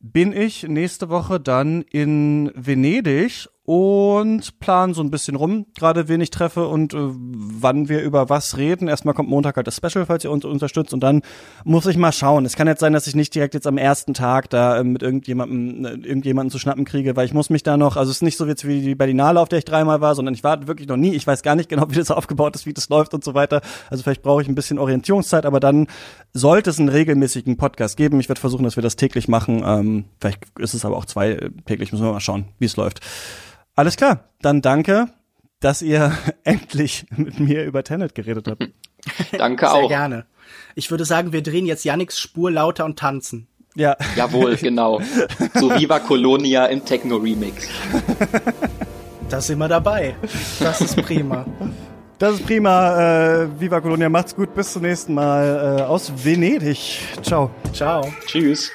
bin ich nächste Woche dann in Venedig und plan so ein bisschen rum, gerade wen ich treffe und äh, wann wir über was reden. Erstmal kommt Montag halt das Special, falls ihr uns unterstützt und dann muss ich mal schauen. Es kann jetzt sein, dass ich nicht direkt jetzt am ersten Tag da äh, mit irgendjemandem äh, irgendjemanden zu schnappen kriege, weil ich muss mich da noch, also es ist nicht so wie die Berlinale, auf der ich dreimal war, sondern ich war wirklich noch nie. Ich weiß gar nicht genau, wie das aufgebaut ist, wie das läuft und so weiter. Also vielleicht brauche ich ein bisschen Orientierungszeit, aber dann sollte es einen regelmäßigen Podcast geben. Ich werde versuchen, dass wir das täglich machen. Ähm, vielleicht ist es aber auch zwei äh, täglich, müssen wir mal schauen, wie es läuft. Alles klar, dann danke, dass ihr endlich mit mir über Tenet geredet habt. danke auch. Sehr gerne. Ich würde sagen, wir drehen jetzt Yannicks Spur lauter und tanzen. Ja. Jawohl, genau. So Viva Colonia im Techno-Remix. Das sind wir dabei. Das ist prima. Das ist prima. Äh, Viva Colonia, macht's gut. Bis zum nächsten Mal äh, aus Venedig. Ciao. Ciao. Tschüss.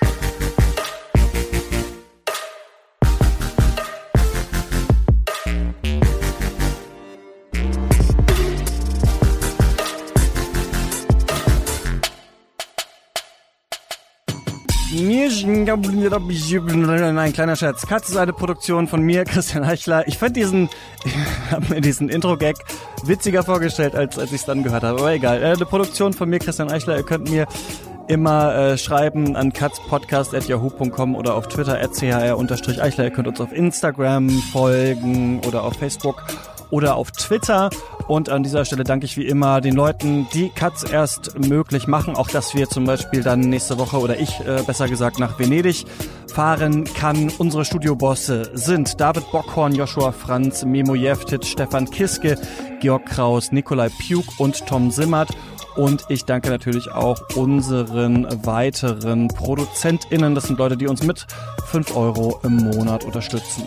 Ein kleiner Scherz. Katz ist eine Produktion von mir, Christian Eichler. Ich fand diesen, habe mir diesen Intro-Gag witziger vorgestellt, als, als ich es dann gehört habe. Aber egal. Äh, eine Produktion von mir, Christian Eichler. Ihr könnt mir immer äh, schreiben an katzpodcast.yahoo.com oder auf Twitter at chr-eichler. Ihr könnt uns auf Instagram folgen oder auf Facebook. Oder auf Twitter. Und an dieser Stelle danke ich wie immer den Leuten, die Cuts erst möglich machen. Auch dass wir zum Beispiel dann nächste Woche oder ich äh, besser gesagt nach Venedig fahren kann. Unsere Studiobosse sind David Bockhorn, Joshua Franz, Memo Jeftic, Stefan Kiske, Georg Kraus, Nikolai Pjuk und Tom Simmert. Und ich danke natürlich auch unseren weiteren ProduzentInnen. Das sind Leute, die uns mit 5 Euro im Monat unterstützen.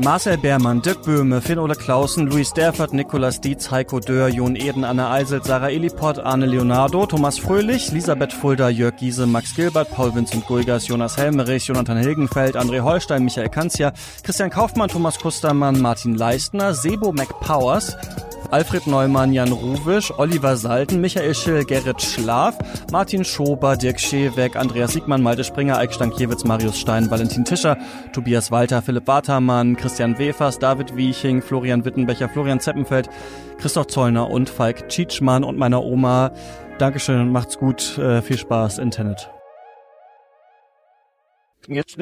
Marcel Beermann, Dirk Böhme, Finn-Ole Clausen, Luis Derfert, Nikolas Dietz, Heiko Dörr, Jon Eden, Anna Eiselt, Sarah Eliport, Arne Leonardo, Thomas Fröhlich, Elisabeth Fulda, Jörg Giese, Max Gilbert, Paul Vincent Guigas, Jonas Helmerich, Jonathan Hilgenfeld, André Holstein, Michael Kanzia, Christian Kaufmann, Thomas Kustermann, Martin Leistner, Sebo McPowers, Alfred Neumann, Jan Ruwisch, Oliver Salten, Michael Schill, Gerrit Schlaf, Martin Schober, Dirk Scheweck, Andreas Siegmann, Malte Springer, Eik Stankiewicz, Marius Stein, Valentin Tischer, Tobias Walter, Philipp Watermann, Christian Wefers, David Wieching, Florian Wittenbecher, Florian Zeppenfeld, Christoph Zollner und Falk Tschitschmann und meiner Oma. Dankeschön, macht's gut, äh, viel Spaß, Internet. Jetzt